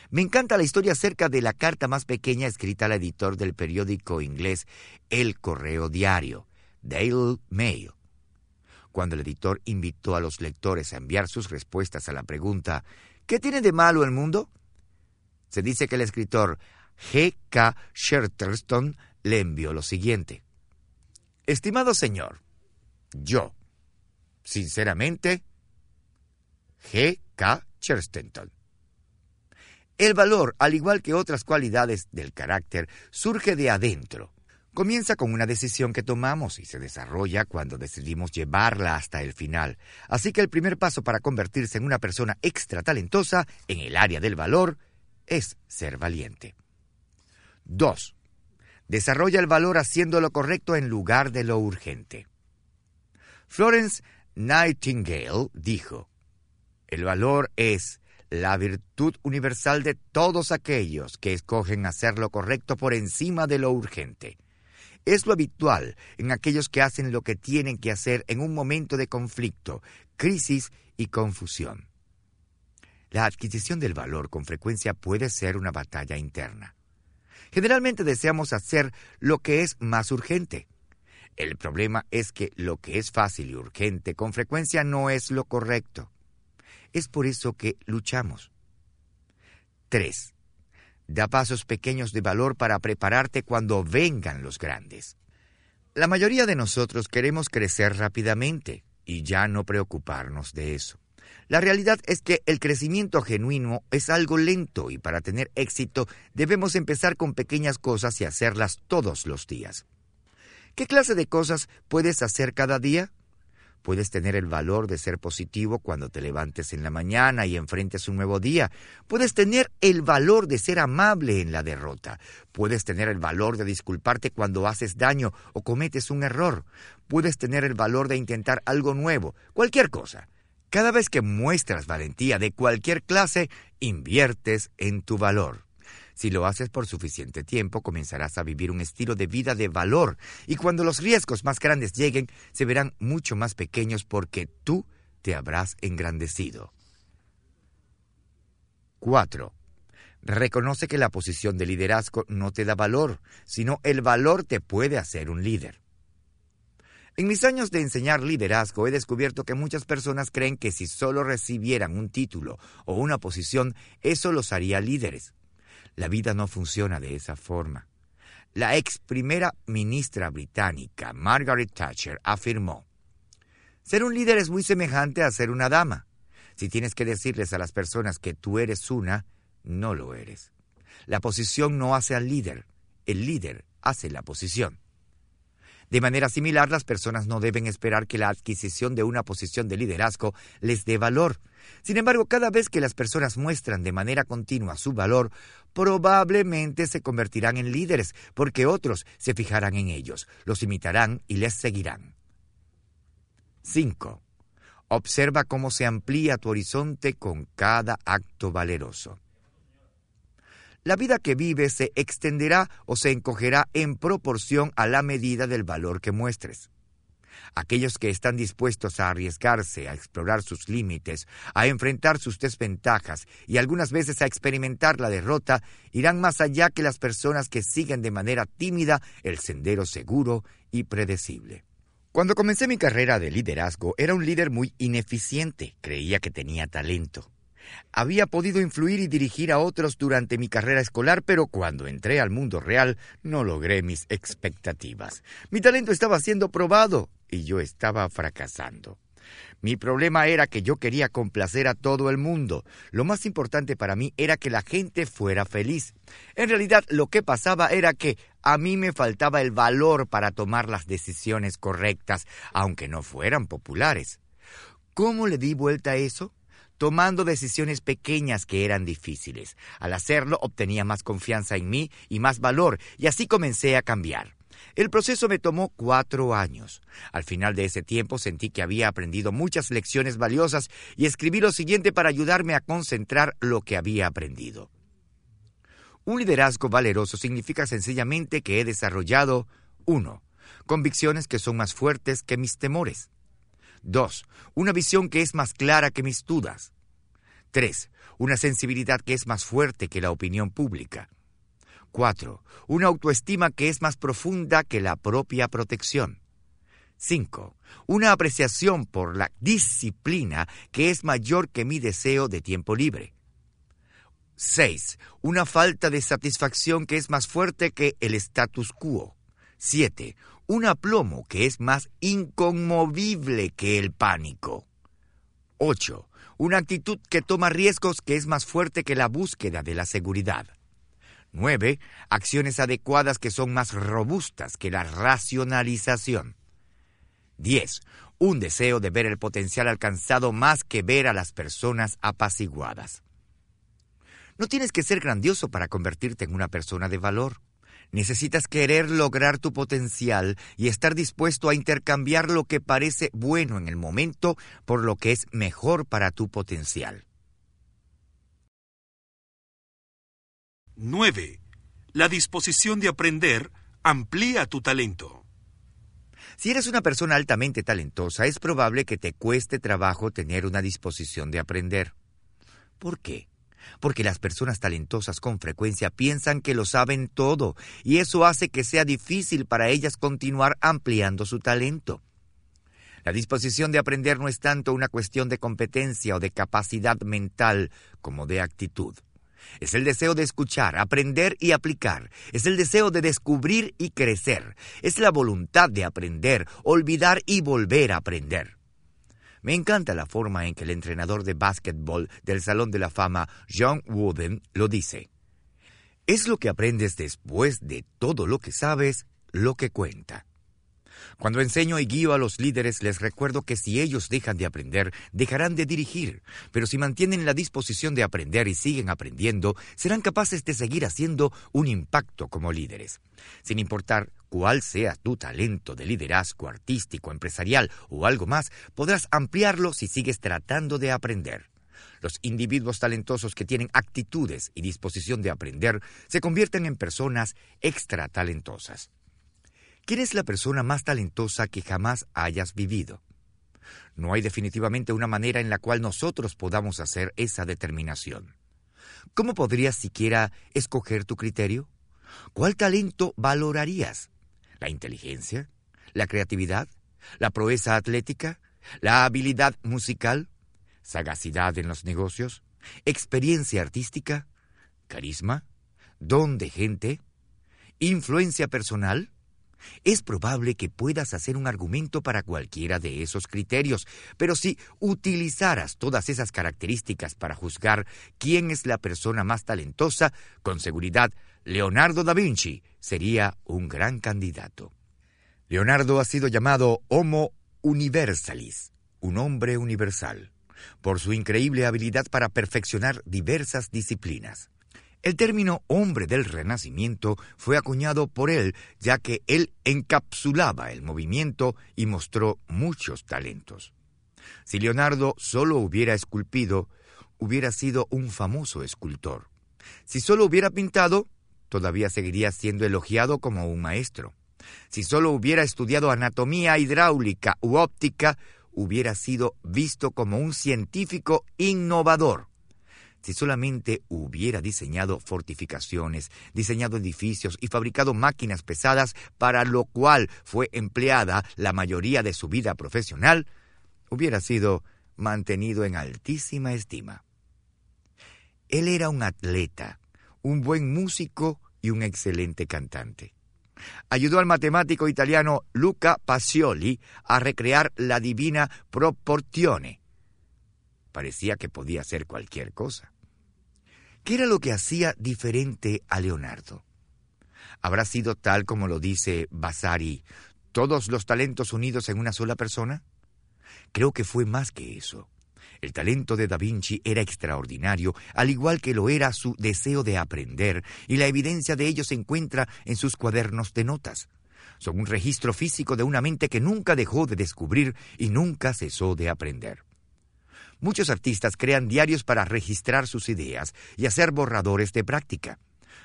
Me encanta la historia acerca de la carta más pequeña escrita al editor del periódico inglés El Correo Diario, Daily Mail. Cuando el editor invitó a los lectores a enviar sus respuestas a la pregunta ¿Qué tiene de malo el mundo? Se dice que el escritor G. K. Sherterston le envió lo siguiente. Estimado señor, yo, sinceramente, G. K. Chesterton. El valor, al igual que otras cualidades del carácter, surge de adentro. Comienza con una decisión que tomamos y se desarrolla cuando decidimos llevarla hasta el final. Así que el primer paso para convertirse en una persona extra talentosa en el área del valor es ser valiente. 2. Desarrolla el valor haciendo lo correcto en lugar de lo urgente. Florence Nightingale dijo, el valor es la virtud universal de todos aquellos que escogen hacer lo correcto por encima de lo urgente. Es lo habitual en aquellos que hacen lo que tienen que hacer en un momento de conflicto, crisis y confusión. La adquisición del valor con frecuencia puede ser una batalla interna. Generalmente deseamos hacer lo que es más urgente. El problema es que lo que es fácil y urgente con frecuencia no es lo correcto. Es por eso que luchamos. 3. Da pasos pequeños de valor para prepararte cuando vengan los grandes. La mayoría de nosotros queremos crecer rápidamente y ya no preocuparnos de eso. La realidad es que el crecimiento genuino es algo lento y para tener éxito debemos empezar con pequeñas cosas y hacerlas todos los días. ¿Qué clase de cosas puedes hacer cada día? Puedes tener el valor de ser positivo cuando te levantes en la mañana y enfrentes un nuevo día. Puedes tener el valor de ser amable en la derrota. Puedes tener el valor de disculparte cuando haces daño o cometes un error. Puedes tener el valor de intentar algo nuevo, cualquier cosa. Cada vez que muestras valentía de cualquier clase, inviertes en tu valor. Si lo haces por suficiente tiempo, comenzarás a vivir un estilo de vida de valor y cuando los riesgos más grandes lleguen, se verán mucho más pequeños porque tú te habrás engrandecido. 4. Reconoce que la posición de liderazgo no te da valor, sino el valor te puede hacer un líder. En mis años de enseñar liderazgo he descubierto que muchas personas creen que si solo recibieran un título o una posición, eso los haría líderes. La vida no funciona de esa forma. La ex primera ministra británica, Margaret Thatcher, afirmó, Ser un líder es muy semejante a ser una dama. Si tienes que decirles a las personas que tú eres una, no lo eres. La posición no hace al líder, el líder hace la posición. De manera similar, las personas no deben esperar que la adquisición de una posición de liderazgo les dé valor. Sin embargo, cada vez que las personas muestran de manera continua su valor, probablemente se convertirán en líderes, porque otros se fijarán en ellos, los imitarán y les seguirán. 5. Observa cómo se amplía tu horizonte con cada acto valeroso la vida que vives se extenderá o se encogerá en proporción a la medida del valor que muestres. Aquellos que están dispuestos a arriesgarse, a explorar sus límites, a enfrentar sus desventajas y algunas veces a experimentar la derrota, irán más allá que las personas que siguen de manera tímida el sendero seguro y predecible. Cuando comencé mi carrera de liderazgo era un líder muy ineficiente, creía que tenía talento. Había podido influir y dirigir a otros durante mi carrera escolar, pero cuando entré al mundo real no logré mis expectativas. Mi talento estaba siendo probado y yo estaba fracasando. Mi problema era que yo quería complacer a todo el mundo. Lo más importante para mí era que la gente fuera feliz. En realidad lo que pasaba era que a mí me faltaba el valor para tomar las decisiones correctas, aunque no fueran populares. ¿Cómo le di vuelta a eso? tomando decisiones pequeñas que eran difíciles. Al hacerlo obtenía más confianza en mí y más valor, y así comencé a cambiar. El proceso me tomó cuatro años. Al final de ese tiempo sentí que había aprendido muchas lecciones valiosas y escribí lo siguiente para ayudarme a concentrar lo que había aprendido. Un liderazgo valeroso significa sencillamente que he desarrollado 1. Convicciones que son más fuertes que mis temores. 2. Una visión que es más clara que mis dudas. 3. Una sensibilidad que es más fuerte que la opinión pública. 4. Una autoestima que es más profunda que la propia protección. 5. Una apreciación por la disciplina que es mayor que mi deseo de tiempo libre. 6. Una falta de satisfacción que es más fuerte que el status quo. 7 un aplomo que es más inconmovible que el pánico. 8. Una actitud que toma riesgos que es más fuerte que la búsqueda de la seguridad. 9. Acciones adecuadas que son más robustas que la racionalización. 10. Un deseo de ver el potencial alcanzado más que ver a las personas apaciguadas. No tienes que ser grandioso para convertirte en una persona de valor. Necesitas querer lograr tu potencial y estar dispuesto a intercambiar lo que parece bueno en el momento por lo que es mejor para tu potencial.
9. La disposición de aprender amplía tu talento.
Si eres una persona altamente talentosa, es probable que te cueste trabajo tener una disposición de aprender. ¿Por qué? porque las personas talentosas con frecuencia piensan que lo saben todo, y eso hace que sea difícil para ellas continuar ampliando su talento. La disposición de aprender no es tanto una cuestión de competencia o de capacidad mental como de actitud. Es el deseo de escuchar, aprender y aplicar. Es el deseo de descubrir y crecer. Es la voluntad de aprender, olvidar y volver a aprender. Me encanta la forma en que el entrenador de básquetbol del Salón de la Fama, John Wooden, lo dice. Es lo que aprendes después de todo lo que sabes, lo que cuenta. Cuando enseño y guío a los líderes, les recuerdo que si ellos dejan de aprender, dejarán de dirigir, pero si mantienen la disposición de aprender y siguen aprendiendo, serán capaces de seguir haciendo un impacto como líderes. Sin importar cuál sea tu talento de liderazgo artístico, empresarial o algo más, podrás ampliarlo si sigues tratando de aprender. Los individuos talentosos que tienen actitudes y disposición de aprender se convierten en personas extra talentosas. ¿Quién es la persona más talentosa que jamás hayas vivido? No hay definitivamente una manera en la cual nosotros podamos hacer esa determinación. ¿Cómo podrías siquiera escoger tu criterio? ¿Cuál talento valorarías? ¿La inteligencia? ¿La creatividad? ¿La proeza atlética? ¿La habilidad musical? ¿Sagacidad en los negocios? ¿Experiencia artística? ¿Carisma? ¿Don de gente? ¿Influencia personal? Es probable que puedas hacer un argumento para cualquiera de esos criterios, pero si utilizaras todas esas características para juzgar quién es la persona más talentosa, con seguridad Leonardo da Vinci sería un gran candidato. Leonardo ha sido llamado Homo Universalis, un hombre universal, por su increíble habilidad para perfeccionar diversas disciplinas. El término hombre del Renacimiento fue acuñado por él, ya que él encapsulaba el movimiento y mostró muchos talentos. Si Leonardo solo hubiera esculpido, hubiera sido un famoso escultor. Si solo hubiera pintado, todavía seguiría siendo elogiado como un maestro. Si solo hubiera estudiado anatomía hidráulica u óptica, hubiera sido visto como un científico innovador si solamente hubiera diseñado fortificaciones, diseñado edificios y fabricado máquinas pesadas para lo cual fue empleada la mayoría de su vida profesional, hubiera sido mantenido en altísima estima. Él era un atleta, un buen músico y un excelente cantante. Ayudó al matemático italiano Luca Pacioli a recrear la divina proporzione, parecía que podía hacer cualquier cosa. ¿Qué era lo que hacía diferente a Leonardo? ¿Habrá sido tal como lo dice Vasari, todos los talentos unidos en una sola persona? Creo que fue más que eso. El talento de Da Vinci era extraordinario, al igual que lo era su deseo de aprender, y la evidencia de ello se encuentra en sus cuadernos de notas. Son un registro físico de una mente que nunca dejó de descubrir y nunca cesó de aprender. Muchos artistas crean diarios para registrar sus ideas y hacer borradores de práctica.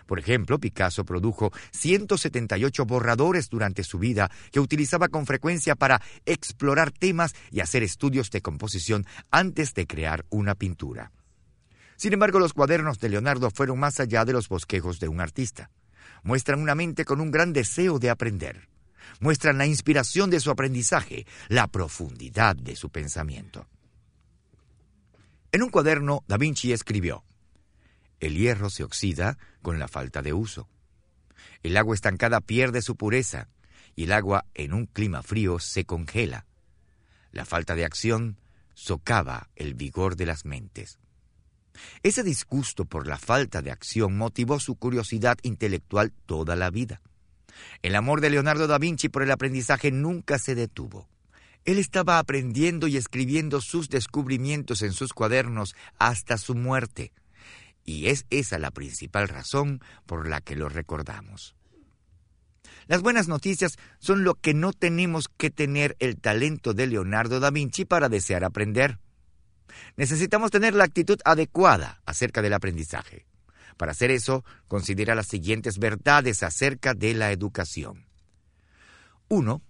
Por ejemplo, Picasso produjo 178 borradores durante su vida que utilizaba con frecuencia para explorar temas y hacer estudios de composición antes de crear una pintura. Sin embargo, los cuadernos de Leonardo fueron más allá de los bosquejos de un artista. Muestran una mente con un gran deseo de aprender. Muestran la inspiración de su aprendizaje, la profundidad de su pensamiento. En un cuaderno, Da Vinci escribió, El hierro se oxida con la falta de uso. El agua estancada pierde su pureza y el agua en un clima frío se congela. La falta de acción socava el vigor de las mentes. Ese disgusto por la falta de acción motivó su curiosidad intelectual toda la vida. El amor de Leonardo da Vinci por el aprendizaje nunca se detuvo. Él estaba aprendiendo y escribiendo sus descubrimientos en sus cuadernos hasta su muerte. Y es esa la principal razón por la que lo recordamos. Las buenas noticias son lo que no tenemos que tener el talento de Leonardo da Vinci para desear aprender. Necesitamos tener la actitud adecuada acerca del aprendizaje. Para hacer eso, considera las siguientes verdades acerca de la educación. 1.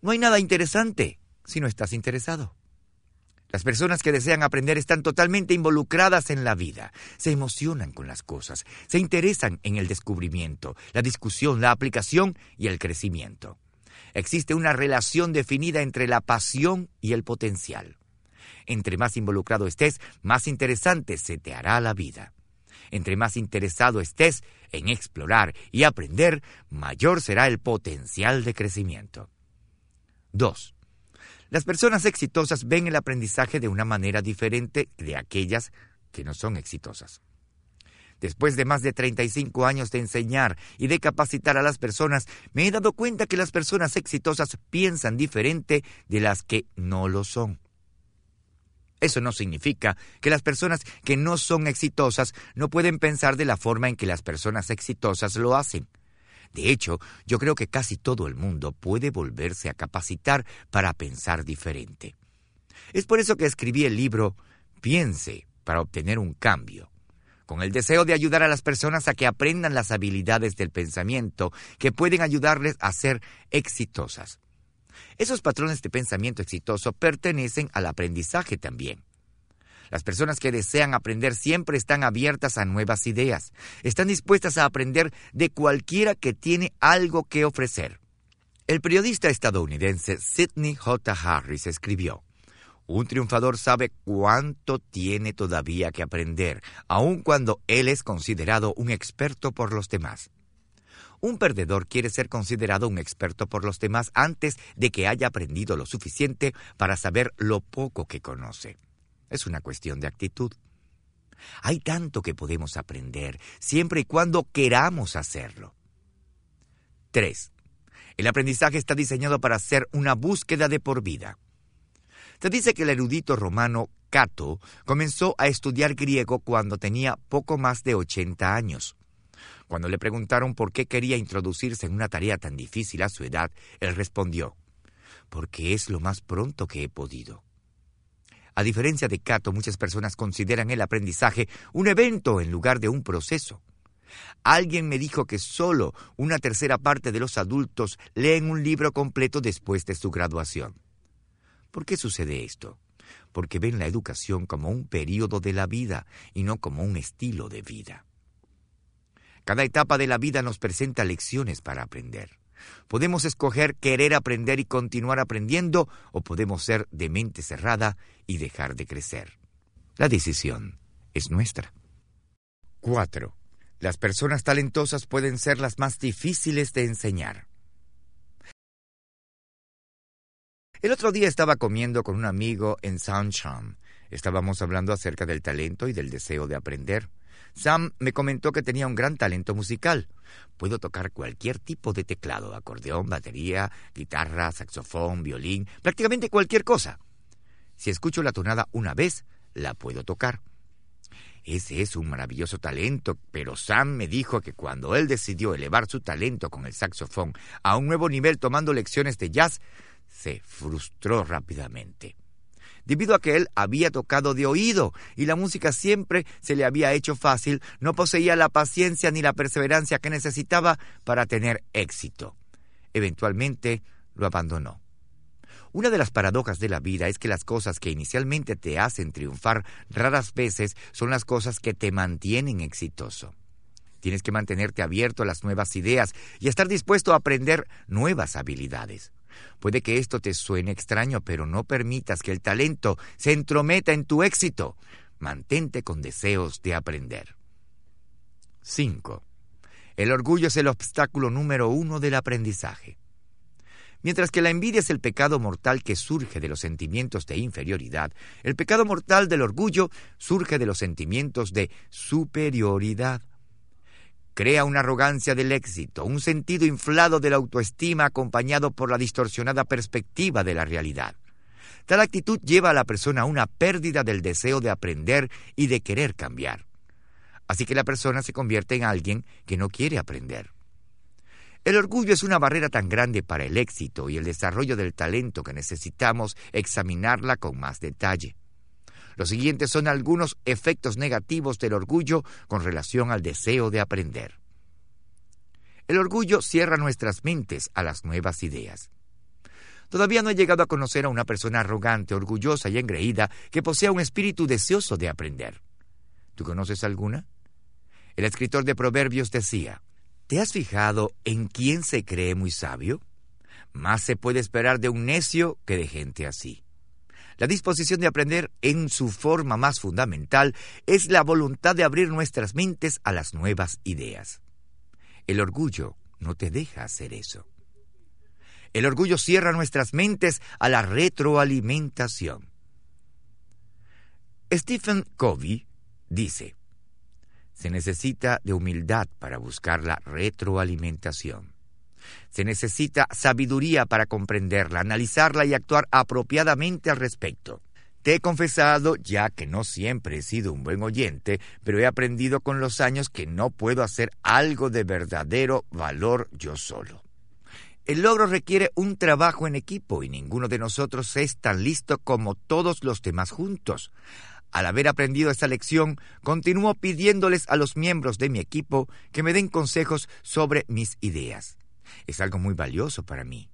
No hay nada interesante si no estás interesado. Las personas que desean aprender están totalmente involucradas en la vida, se emocionan con las cosas, se interesan en el descubrimiento, la discusión, la aplicación y el crecimiento. Existe una relación definida entre la pasión y el potencial. Entre más involucrado estés, más interesante se te hará la vida. Entre más interesado estés en explorar y aprender, mayor será el potencial de crecimiento. 2. Las personas exitosas ven el aprendizaje de una manera diferente de aquellas que no son exitosas. Después de más de 35 años de enseñar y de capacitar a las personas, me he dado cuenta que las personas exitosas piensan diferente de las que no lo son. Eso no significa que las personas que no son exitosas no pueden pensar de la forma en que las personas exitosas lo hacen. De hecho, yo creo que casi todo el mundo puede volverse a capacitar para pensar diferente. Es por eso que escribí el libro Piense para obtener un cambio, con el deseo de ayudar a las personas a que aprendan las habilidades del pensamiento que pueden ayudarles a ser exitosas. Esos patrones de pensamiento exitoso pertenecen al aprendizaje también. Las personas que desean aprender siempre están abiertas a nuevas ideas, están dispuestas a aprender de cualquiera que tiene algo que ofrecer. El periodista estadounidense Sidney J. Harris escribió, un triunfador sabe cuánto tiene todavía que aprender, aun cuando él es considerado un experto por los demás. Un perdedor quiere ser considerado un experto por los demás antes de que haya aprendido lo suficiente para saber lo poco que conoce. Es una cuestión de actitud. Hay tanto que podemos aprender siempre y cuando queramos hacerlo. 3. El aprendizaje está diseñado para ser una búsqueda de por vida. Se dice que el erudito romano Cato comenzó a estudiar griego cuando tenía poco más de 80 años. Cuando le preguntaron por qué quería introducirse en una tarea tan difícil a su edad, él respondió, porque es lo más pronto que he podido. A diferencia de Cato, muchas personas consideran el aprendizaje un evento en lugar de un proceso. Alguien me dijo que solo una tercera parte de los adultos leen un libro completo después de su graduación. ¿Por qué sucede esto? Porque ven la educación como un periodo de la vida y no como un estilo de vida. Cada etapa de la vida nos presenta lecciones para aprender. Podemos escoger querer aprender y continuar aprendiendo o podemos ser de mente cerrada y dejar de crecer. La decisión es nuestra. 4. Las personas talentosas pueden ser las más difíciles de enseñar. El otro día estaba comiendo con un amigo en Soundcharm. Estábamos hablando acerca del talento y del deseo de aprender. Sam me comentó que tenía un gran talento musical. Puedo tocar cualquier tipo de teclado, acordeón, batería, guitarra, saxofón, violín, prácticamente cualquier cosa. Si escucho la tonada una vez, la puedo tocar. Ese es un maravilloso talento, pero Sam me dijo que cuando él decidió elevar su talento con el saxofón a un nuevo nivel tomando lecciones de jazz, se frustró rápidamente. Debido a que él había tocado de oído y la música siempre se le había hecho fácil, no poseía la paciencia ni la perseverancia que necesitaba para tener éxito. Eventualmente lo abandonó. Una de las paradojas de la vida es que las cosas que inicialmente te hacen triunfar raras veces son las cosas que te mantienen exitoso. Tienes que mantenerte abierto a las nuevas ideas y estar dispuesto a aprender nuevas habilidades. Puede que esto te suene extraño, pero no permitas que el talento se entrometa en tu éxito. Mantente con deseos de aprender. 5. El orgullo es el obstáculo número uno del aprendizaje. Mientras que la envidia es el pecado mortal que surge de los sentimientos de inferioridad, el pecado mortal del orgullo surge de los sentimientos de superioridad crea una arrogancia del éxito, un sentido inflado de la autoestima acompañado por la distorsionada perspectiva de la realidad. Tal actitud lleva a la persona a una pérdida del deseo de aprender y de querer cambiar. Así que la persona se convierte en alguien que no quiere aprender. El orgullo es una barrera tan grande para el éxito y el desarrollo del talento que necesitamos examinarla con más detalle. Los siguientes son algunos efectos negativos del orgullo con relación al deseo de aprender. El orgullo cierra nuestras mentes a las nuevas ideas. Todavía no he llegado a conocer a una persona arrogante, orgullosa y engreída que posea un espíritu deseoso de aprender. ¿Tú conoces alguna? El escritor de Proverbios decía, ¿te has fijado en quién se cree muy sabio? Más se puede esperar de un necio que de gente así. La disposición de aprender en su forma más fundamental es la voluntad de abrir nuestras mentes a las nuevas ideas. El orgullo no te deja hacer eso. El orgullo cierra nuestras mentes a la retroalimentación. Stephen Covey dice, se necesita de humildad para buscar la retroalimentación. Se necesita sabiduría para comprenderla, analizarla y actuar apropiadamente al respecto. Te he confesado, ya que no siempre he sido un buen oyente, pero he aprendido con los años que no puedo hacer algo de verdadero valor yo solo. El logro requiere un trabajo en equipo y ninguno de nosotros es tan listo como todos los demás juntos. Al haber aprendido esta lección, continúo pidiéndoles a los miembros de mi equipo que me den consejos sobre mis ideas. Es algo muy valioso para mí.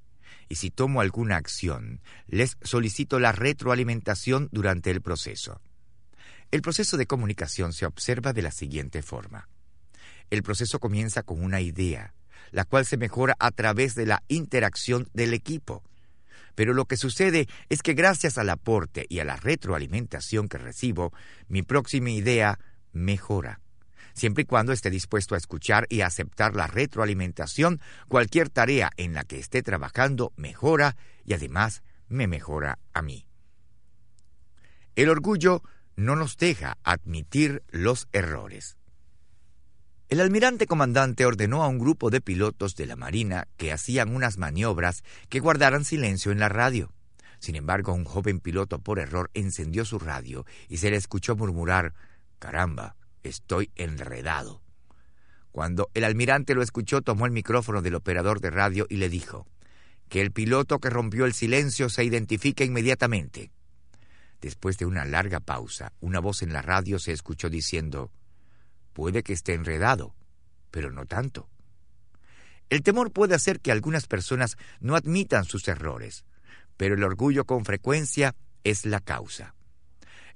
Y si tomo alguna acción, les solicito la retroalimentación durante el proceso. El proceso de comunicación se observa de la siguiente forma. El proceso comienza con una idea, la cual se mejora a través de la interacción del equipo. Pero lo que sucede es que gracias al aporte y a la retroalimentación que recibo, mi próxima idea mejora siempre y cuando esté dispuesto a escuchar y aceptar la retroalimentación, cualquier tarea en la que esté trabajando mejora y además me mejora a mí. El orgullo no nos deja admitir los errores. El almirante comandante ordenó a un grupo de pilotos de la Marina que hacían unas maniobras que guardaran silencio en la radio. Sin embargo, un joven piloto por error encendió su radio y se le escuchó murmurar Caramba, Estoy enredado. Cuando el almirante lo escuchó, tomó el micrófono del operador de radio y le dijo, que el piloto que rompió el silencio se identifique inmediatamente. Después de una larga pausa, una voz en la radio se escuchó diciendo, puede que esté enredado, pero no tanto. El temor puede hacer que algunas personas no admitan sus errores, pero el orgullo con frecuencia es la causa.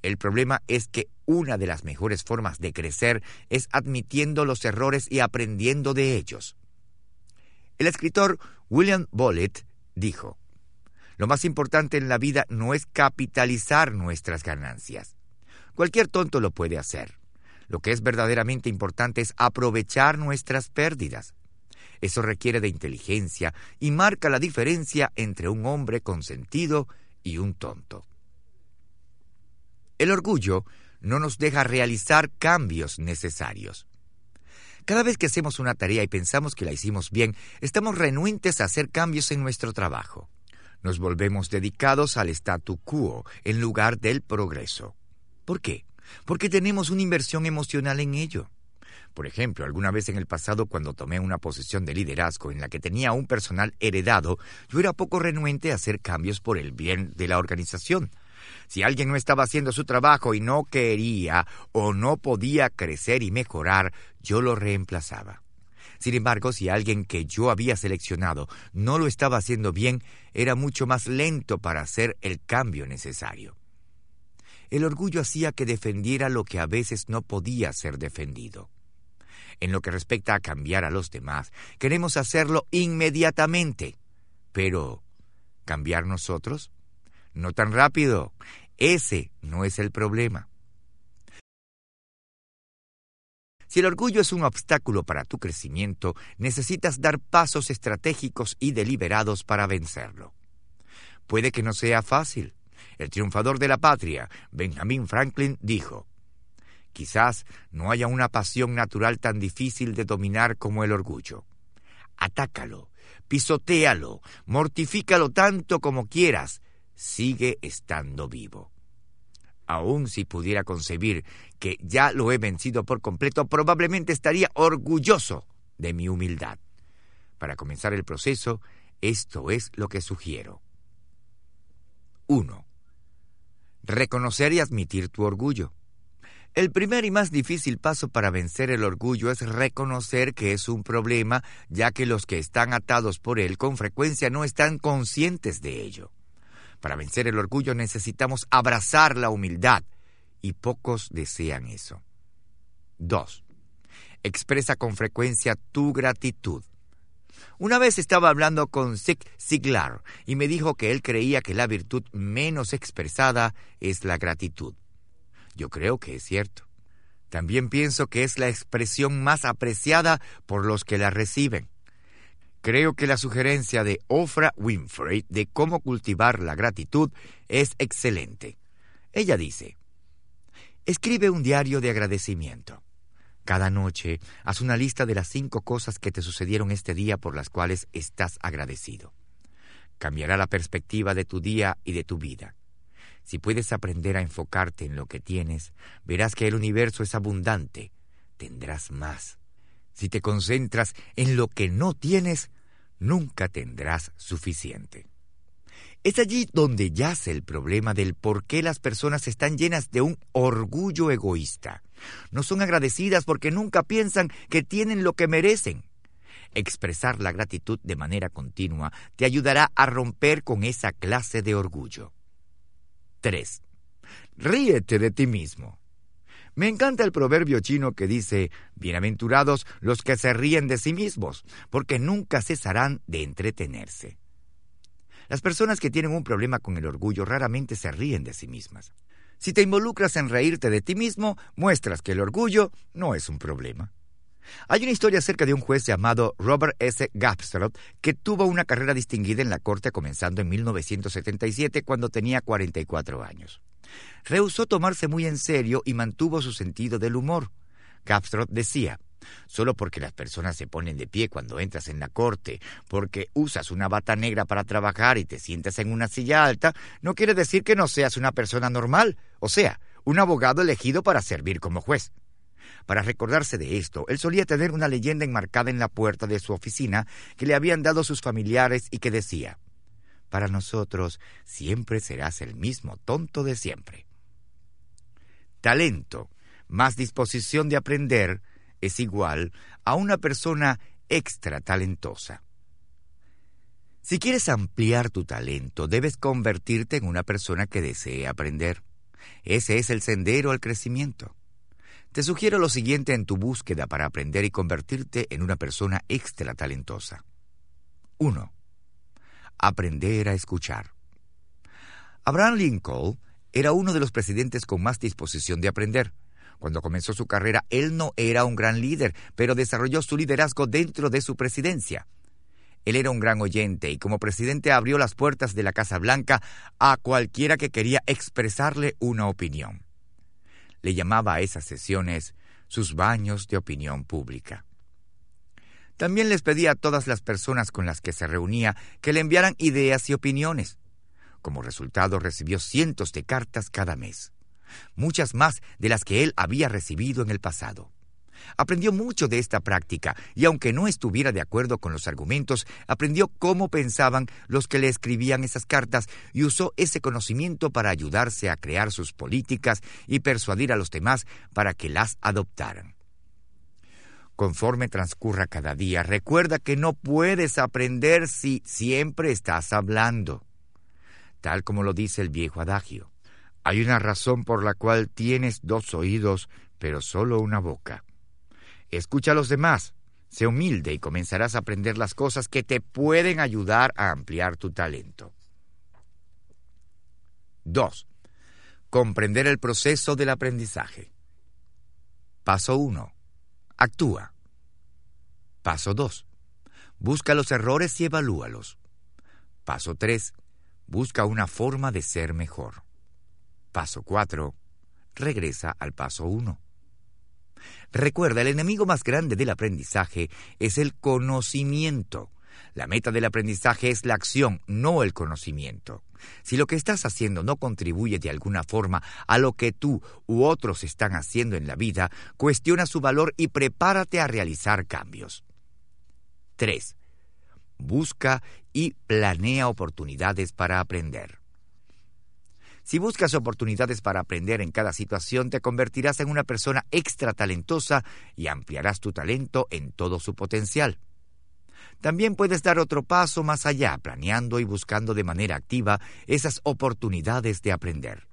El problema es que una de las mejores formas de crecer es admitiendo los errores y aprendiendo de ellos. El escritor William Bollett dijo, Lo más importante en la vida no es capitalizar nuestras ganancias. Cualquier tonto lo puede hacer. Lo que es verdaderamente importante es aprovechar nuestras pérdidas. Eso requiere de inteligencia y marca la diferencia entre un hombre con sentido y un tonto. El orgullo no nos deja realizar cambios necesarios. Cada vez que hacemos una tarea y pensamos que la hicimos bien, estamos renuentes a hacer cambios en nuestro trabajo. Nos volvemos dedicados al statu quo en lugar del progreso. ¿Por qué? Porque tenemos una inversión emocional en ello. Por ejemplo, alguna vez en el pasado cuando tomé una posición de liderazgo en la que tenía un personal heredado, yo era poco renuente a hacer cambios por el bien de la organización. Si alguien no estaba haciendo su trabajo y no quería o no podía crecer y mejorar, yo lo reemplazaba. Sin embargo, si alguien que yo había seleccionado no lo estaba haciendo bien, era mucho más lento para hacer el cambio necesario. El orgullo hacía que defendiera lo que a veces no podía ser defendido. En lo que respecta a cambiar a los demás, queremos hacerlo inmediatamente. Pero, ¿cambiar nosotros? No tan rápido. Ese no es el problema. Si el orgullo es un obstáculo para tu crecimiento, necesitas dar pasos estratégicos y deliberados para vencerlo. Puede que no sea fácil. El triunfador de la patria, Benjamin Franklin, dijo, Quizás no haya una pasión natural tan difícil de dominar como el orgullo. Atácalo, pisotéalo, mortifícalo tanto como quieras, sigue estando vivo. Aun si pudiera concebir que ya lo he vencido por completo, probablemente estaría orgulloso de mi humildad. Para comenzar el proceso, esto es lo que sugiero. 1. Reconocer y admitir tu orgullo. El primer y más difícil paso para vencer el orgullo es reconocer que es un problema, ya que los que están atados por él con frecuencia no están conscientes de ello. Para vencer el orgullo necesitamos abrazar la humildad y pocos desean eso. 2. Expresa con frecuencia tu gratitud. Una vez estaba hablando con Zig Ziglar y me dijo que él creía que la virtud menos expresada es la gratitud. Yo creo que es cierto. También pienso que es la expresión más apreciada por los que la reciben. Creo que la sugerencia de Ofra Winfrey de cómo cultivar la gratitud es excelente. Ella dice, escribe un diario de agradecimiento. Cada noche haz una lista de las cinco cosas que te sucedieron este día por las cuales estás agradecido. Cambiará la perspectiva de tu día y de tu vida. Si puedes aprender a enfocarte en lo que tienes, verás que el universo es abundante, tendrás más. Si te concentras en lo que no tienes, nunca tendrás suficiente. Es allí donde yace el problema del por qué las personas están llenas de un orgullo egoísta. No son agradecidas porque nunca piensan que tienen lo que merecen. Expresar la gratitud de manera continua te ayudará a romper con esa clase de orgullo. 3. Ríete de ti mismo. Me encanta el proverbio chino que dice, Bienaventurados los que se ríen de sí mismos, porque nunca cesarán de entretenerse. Las personas que tienen un problema con el orgullo raramente se ríen de sí mismas. Si te involucras en reírte de ti mismo, muestras que el orgullo no es un problema. Hay una historia acerca de un juez llamado Robert S. Gapstrop que tuvo una carrera distinguida en la corte comenzando en 1977 cuando tenía 44 años. Rehusó tomarse muy en serio y mantuvo su sentido del humor. Gapstrop decía, Solo porque las personas se ponen de pie cuando entras en la corte, porque usas una bata negra para trabajar y te sientas en una silla alta, no quiere decir que no seas una persona normal, o sea, un abogado elegido para servir como juez. Para recordarse de esto, él solía tener una leyenda enmarcada en la puerta de su oficina que le habían dado sus familiares y que decía, Para nosotros siempre serás el mismo tonto de siempre. Talento, más disposición de aprender, es igual a una persona extra talentosa. Si quieres ampliar tu talento, debes convertirte en una persona que desee aprender. Ese es el sendero al crecimiento. Te sugiero lo siguiente en tu búsqueda para aprender y convertirte en una persona extra talentosa. 1. Aprender a escuchar. Abraham Lincoln era uno de los presidentes con más disposición de aprender. Cuando comenzó su carrera, él no era un gran líder, pero desarrolló su liderazgo dentro de su presidencia. Él era un gran oyente y como presidente abrió las puertas de la Casa Blanca a cualquiera que quería expresarle una opinión le llamaba a esas sesiones sus baños de opinión pública. También les pedía a todas las personas con las que se reunía que le enviaran ideas y opiniones. Como resultado recibió cientos de cartas cada mes, muchas más de las que él había recibido en el pasado. Aprendió mucho de esta práctica y aunque no estuviera de acuerdo con los argumentos, aprendió cómo pensaban los que le escribían esas cartas y usó ese conocimiento para ayudarse a crear sus políticas y persuadir a los demás para que las adoptaran. Conforme transcurra cada día, recuerda que no puedes aprender si siempre estás hablando. Tal como lo dice el viejo adagio. Hay una razón por la cual tienes dos oídos, pero solo una boca. Escucha a los demás, sé humilde y comenzarás a aprender las cosas que te pueden ayudar a ampliar tu talento. 2. Comprender el proceso del aprendizaje. Paso 1. Actúa. Paso 2. Busca los errores y evalúalos. Paso 3. Busca una forma de ser mejor. Paso 4. Regresa al paso 1. Recuerda, el enemigo más grande del aprendizaje es el conocimiento. La meta del aprendizaje es la acción, no el conocimiento. Si lo que estás haciendo no contribuye de alguna forma a lo que tú u otros están haciendo en la vida, cuestiona su valor y prepárate a realizar cambios. 3. Busca y planea oportunidades para aprender. Si buscas oportunidades para aprender en cada situación, te convertirás en una persona extra talentosa y ampliarás tu talento en todo su potencial. También puedes dar otro paso más allá, planeando y buscando de manera activa esas oportunidades de aprender.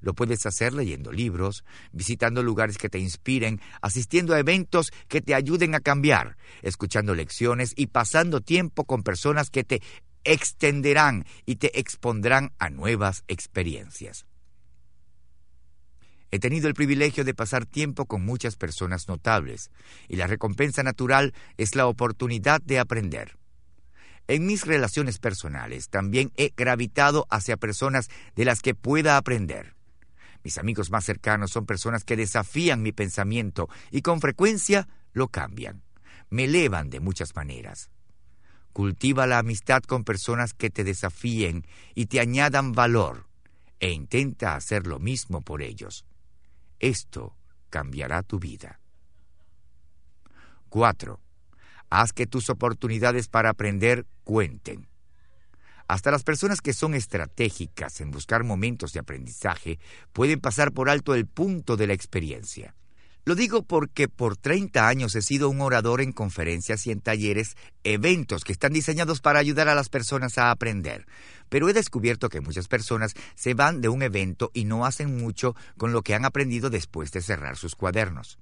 Lo puedes hacer leyendo libros, visitando lugares que te inspiren, asistiendo a eventos que te ayuden a cambiar, escuchando lecciones y pasando tiempo con personas que te extenderán y te expondrán a nuevas experiencias. He tenido el privilegio de pasar tiempo con muchas personas notables, y la recompensa natural es la oportunidad de aprender. En mis relaciones personales también he gravitado hacia personas de las que pueda aprender. Mis amigos más cercanos son personas que desafían mi pensamiento y con frecuencia lo cambian. Me elevan de muchas maneras. Cultiva la amistad con personas que te desafíen y te añadan valor, e intenta hacer lo mismo por ellos. Esto cambiará tu vida. 4. Haz que tus oportunidades para aprender cuenten. Hasta las personas que son estratégicas en buscar momentos de aprendizaje pueden pasar por alto el punto de la experiencia. Lo digo porque por 30 años he sido un orador en conferencias y en talleres, eventos que están diseñados para ayudar a las personas a aprender. Pero he descubierto que muchas personas se van de un evento y no hacen mucho con lo que han aprendido después de cerrar sus cuadernos.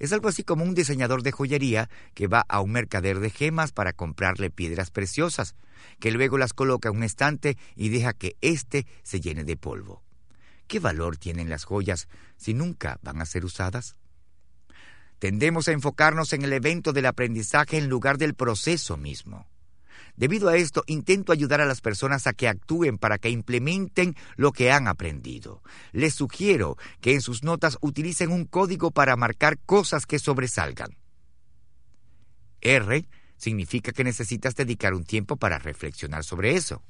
Es algo así como un diseñador de joyería que va a un mercader de gemas para comprarle piedras preciosas, que luego las coloca en un estante y deja que éste se llene de polvo. ¿Qué valor tienen las joyas si nunca van a ser usadas? Tendemos a enfocarnos en el evento del aprendizaje en lugar del proceso mismo. Debido a esto, intento ayudar a las personas a que actúen para que implementen lo que han aprendido. Les sugiero que en sus notas utilicen un código para marcar cosas que sobresalgan. R significa que necesitas dedicar un tiempo para reflexionar sobre eso.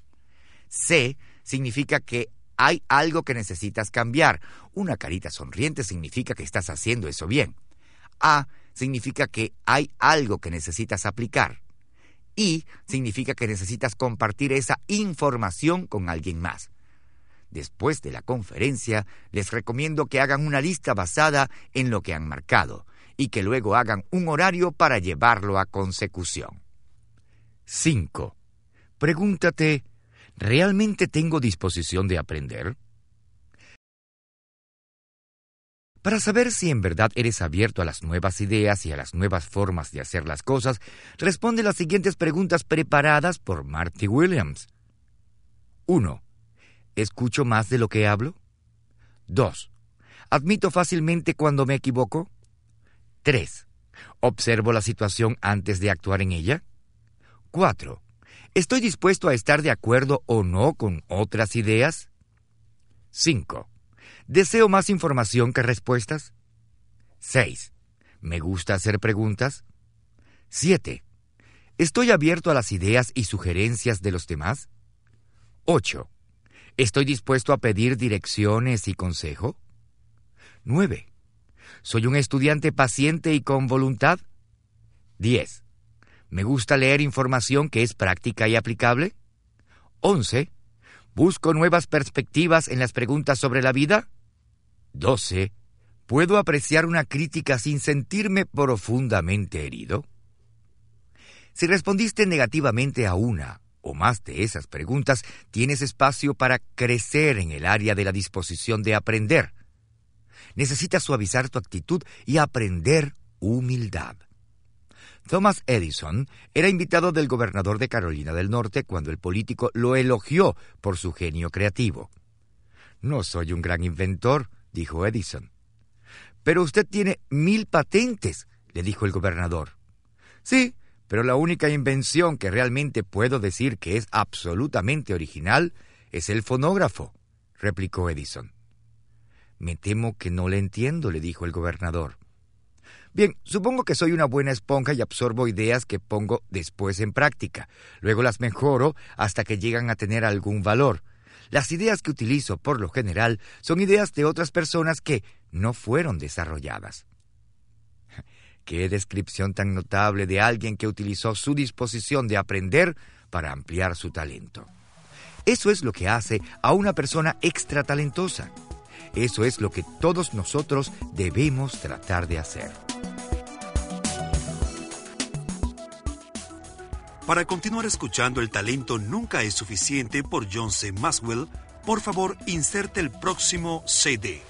C significa que hay algo que necesitas cambiar. Una carita sonriente significa que estás haciendo eso bien. A significa que hay algo que necesitas aplicar. Y significa que necesitas compartir esa información con alguien más. Después de la conferencia, les recomiendo que hagan una lista basada en lo que han marcado y que luego hagan un horario para llevarlo a consecución. 5. Pregúntate, ¿realmente tengo disposición de aprender? Para saber si en verdad eres abierto a las nuevas ideas y a las nuevas formas de hacer las cosas, responde las siguientes preguntas preparadas por Marty Williams. 1. ¿Escucho más de lo que hablo? 2. ¿Admito fácilmente cuando me equivoco? 3. ¿Observo la situación antes de actuar en ella? 4. ¿Estoy dispuesto a estar de acuerdo o no con otras ideas? 5. ¿Deseo más información que respuestas? 6. ¿Me gusta hacer preguntas? 7. ¿Estoy abierto a las ideas y sugerencias de los demás? 8. ¿Estoy dispuesto a pedir direcciones y consejo? 9. ¿Soy un estudiante paciente y con voluntad? 10. ¿Me gusta leer información que es práctica y aplicable? 11. ¿Busco nuevas perspectivas en las preguntas sobre la vida? 12. ¿Puedo apreciar una crítica sin sentirme profundamente herido? Si respondiste negativamente a una o más de esas preguntas, tienes espacio para crecer en el área de la disposición de aprender. Necesitas suavizar tu actitud y aprender humildad. Thomas Edison era invitado del gobernador de Carolina del Norte cuando el político lo elogió por su genio creativo. No soy un gran inventor, dijo Edison. Pero usted tiene mil patentes, le dijo el gobernador. Sí, pero la única invención que realmente puedo decir que es absolutamente original es el fonógrafo, replicó Edison. Me temo que no le entiendo, le dijo el gobernador. Bien, supongo que soy una buena esponja y absorbo ideas que pongo después en práctica. Luego las mejoro hasta que llegan a tener algún valor. Las ideas que utilizo, por lo general, son ideas de otras personas que no fueron desarrolladas. Qué descripción tan notable de alguien que utilizó su disposición de aprender para ampliar su talento. Eso es lo que hace a una persona extra talentosa. Eso es lo que todos nosotros debemos tratar de hacer.
Para continuar escuchando El talento nunca es suficiente por John C. Maswell, Por favor, inserte el próximo CD.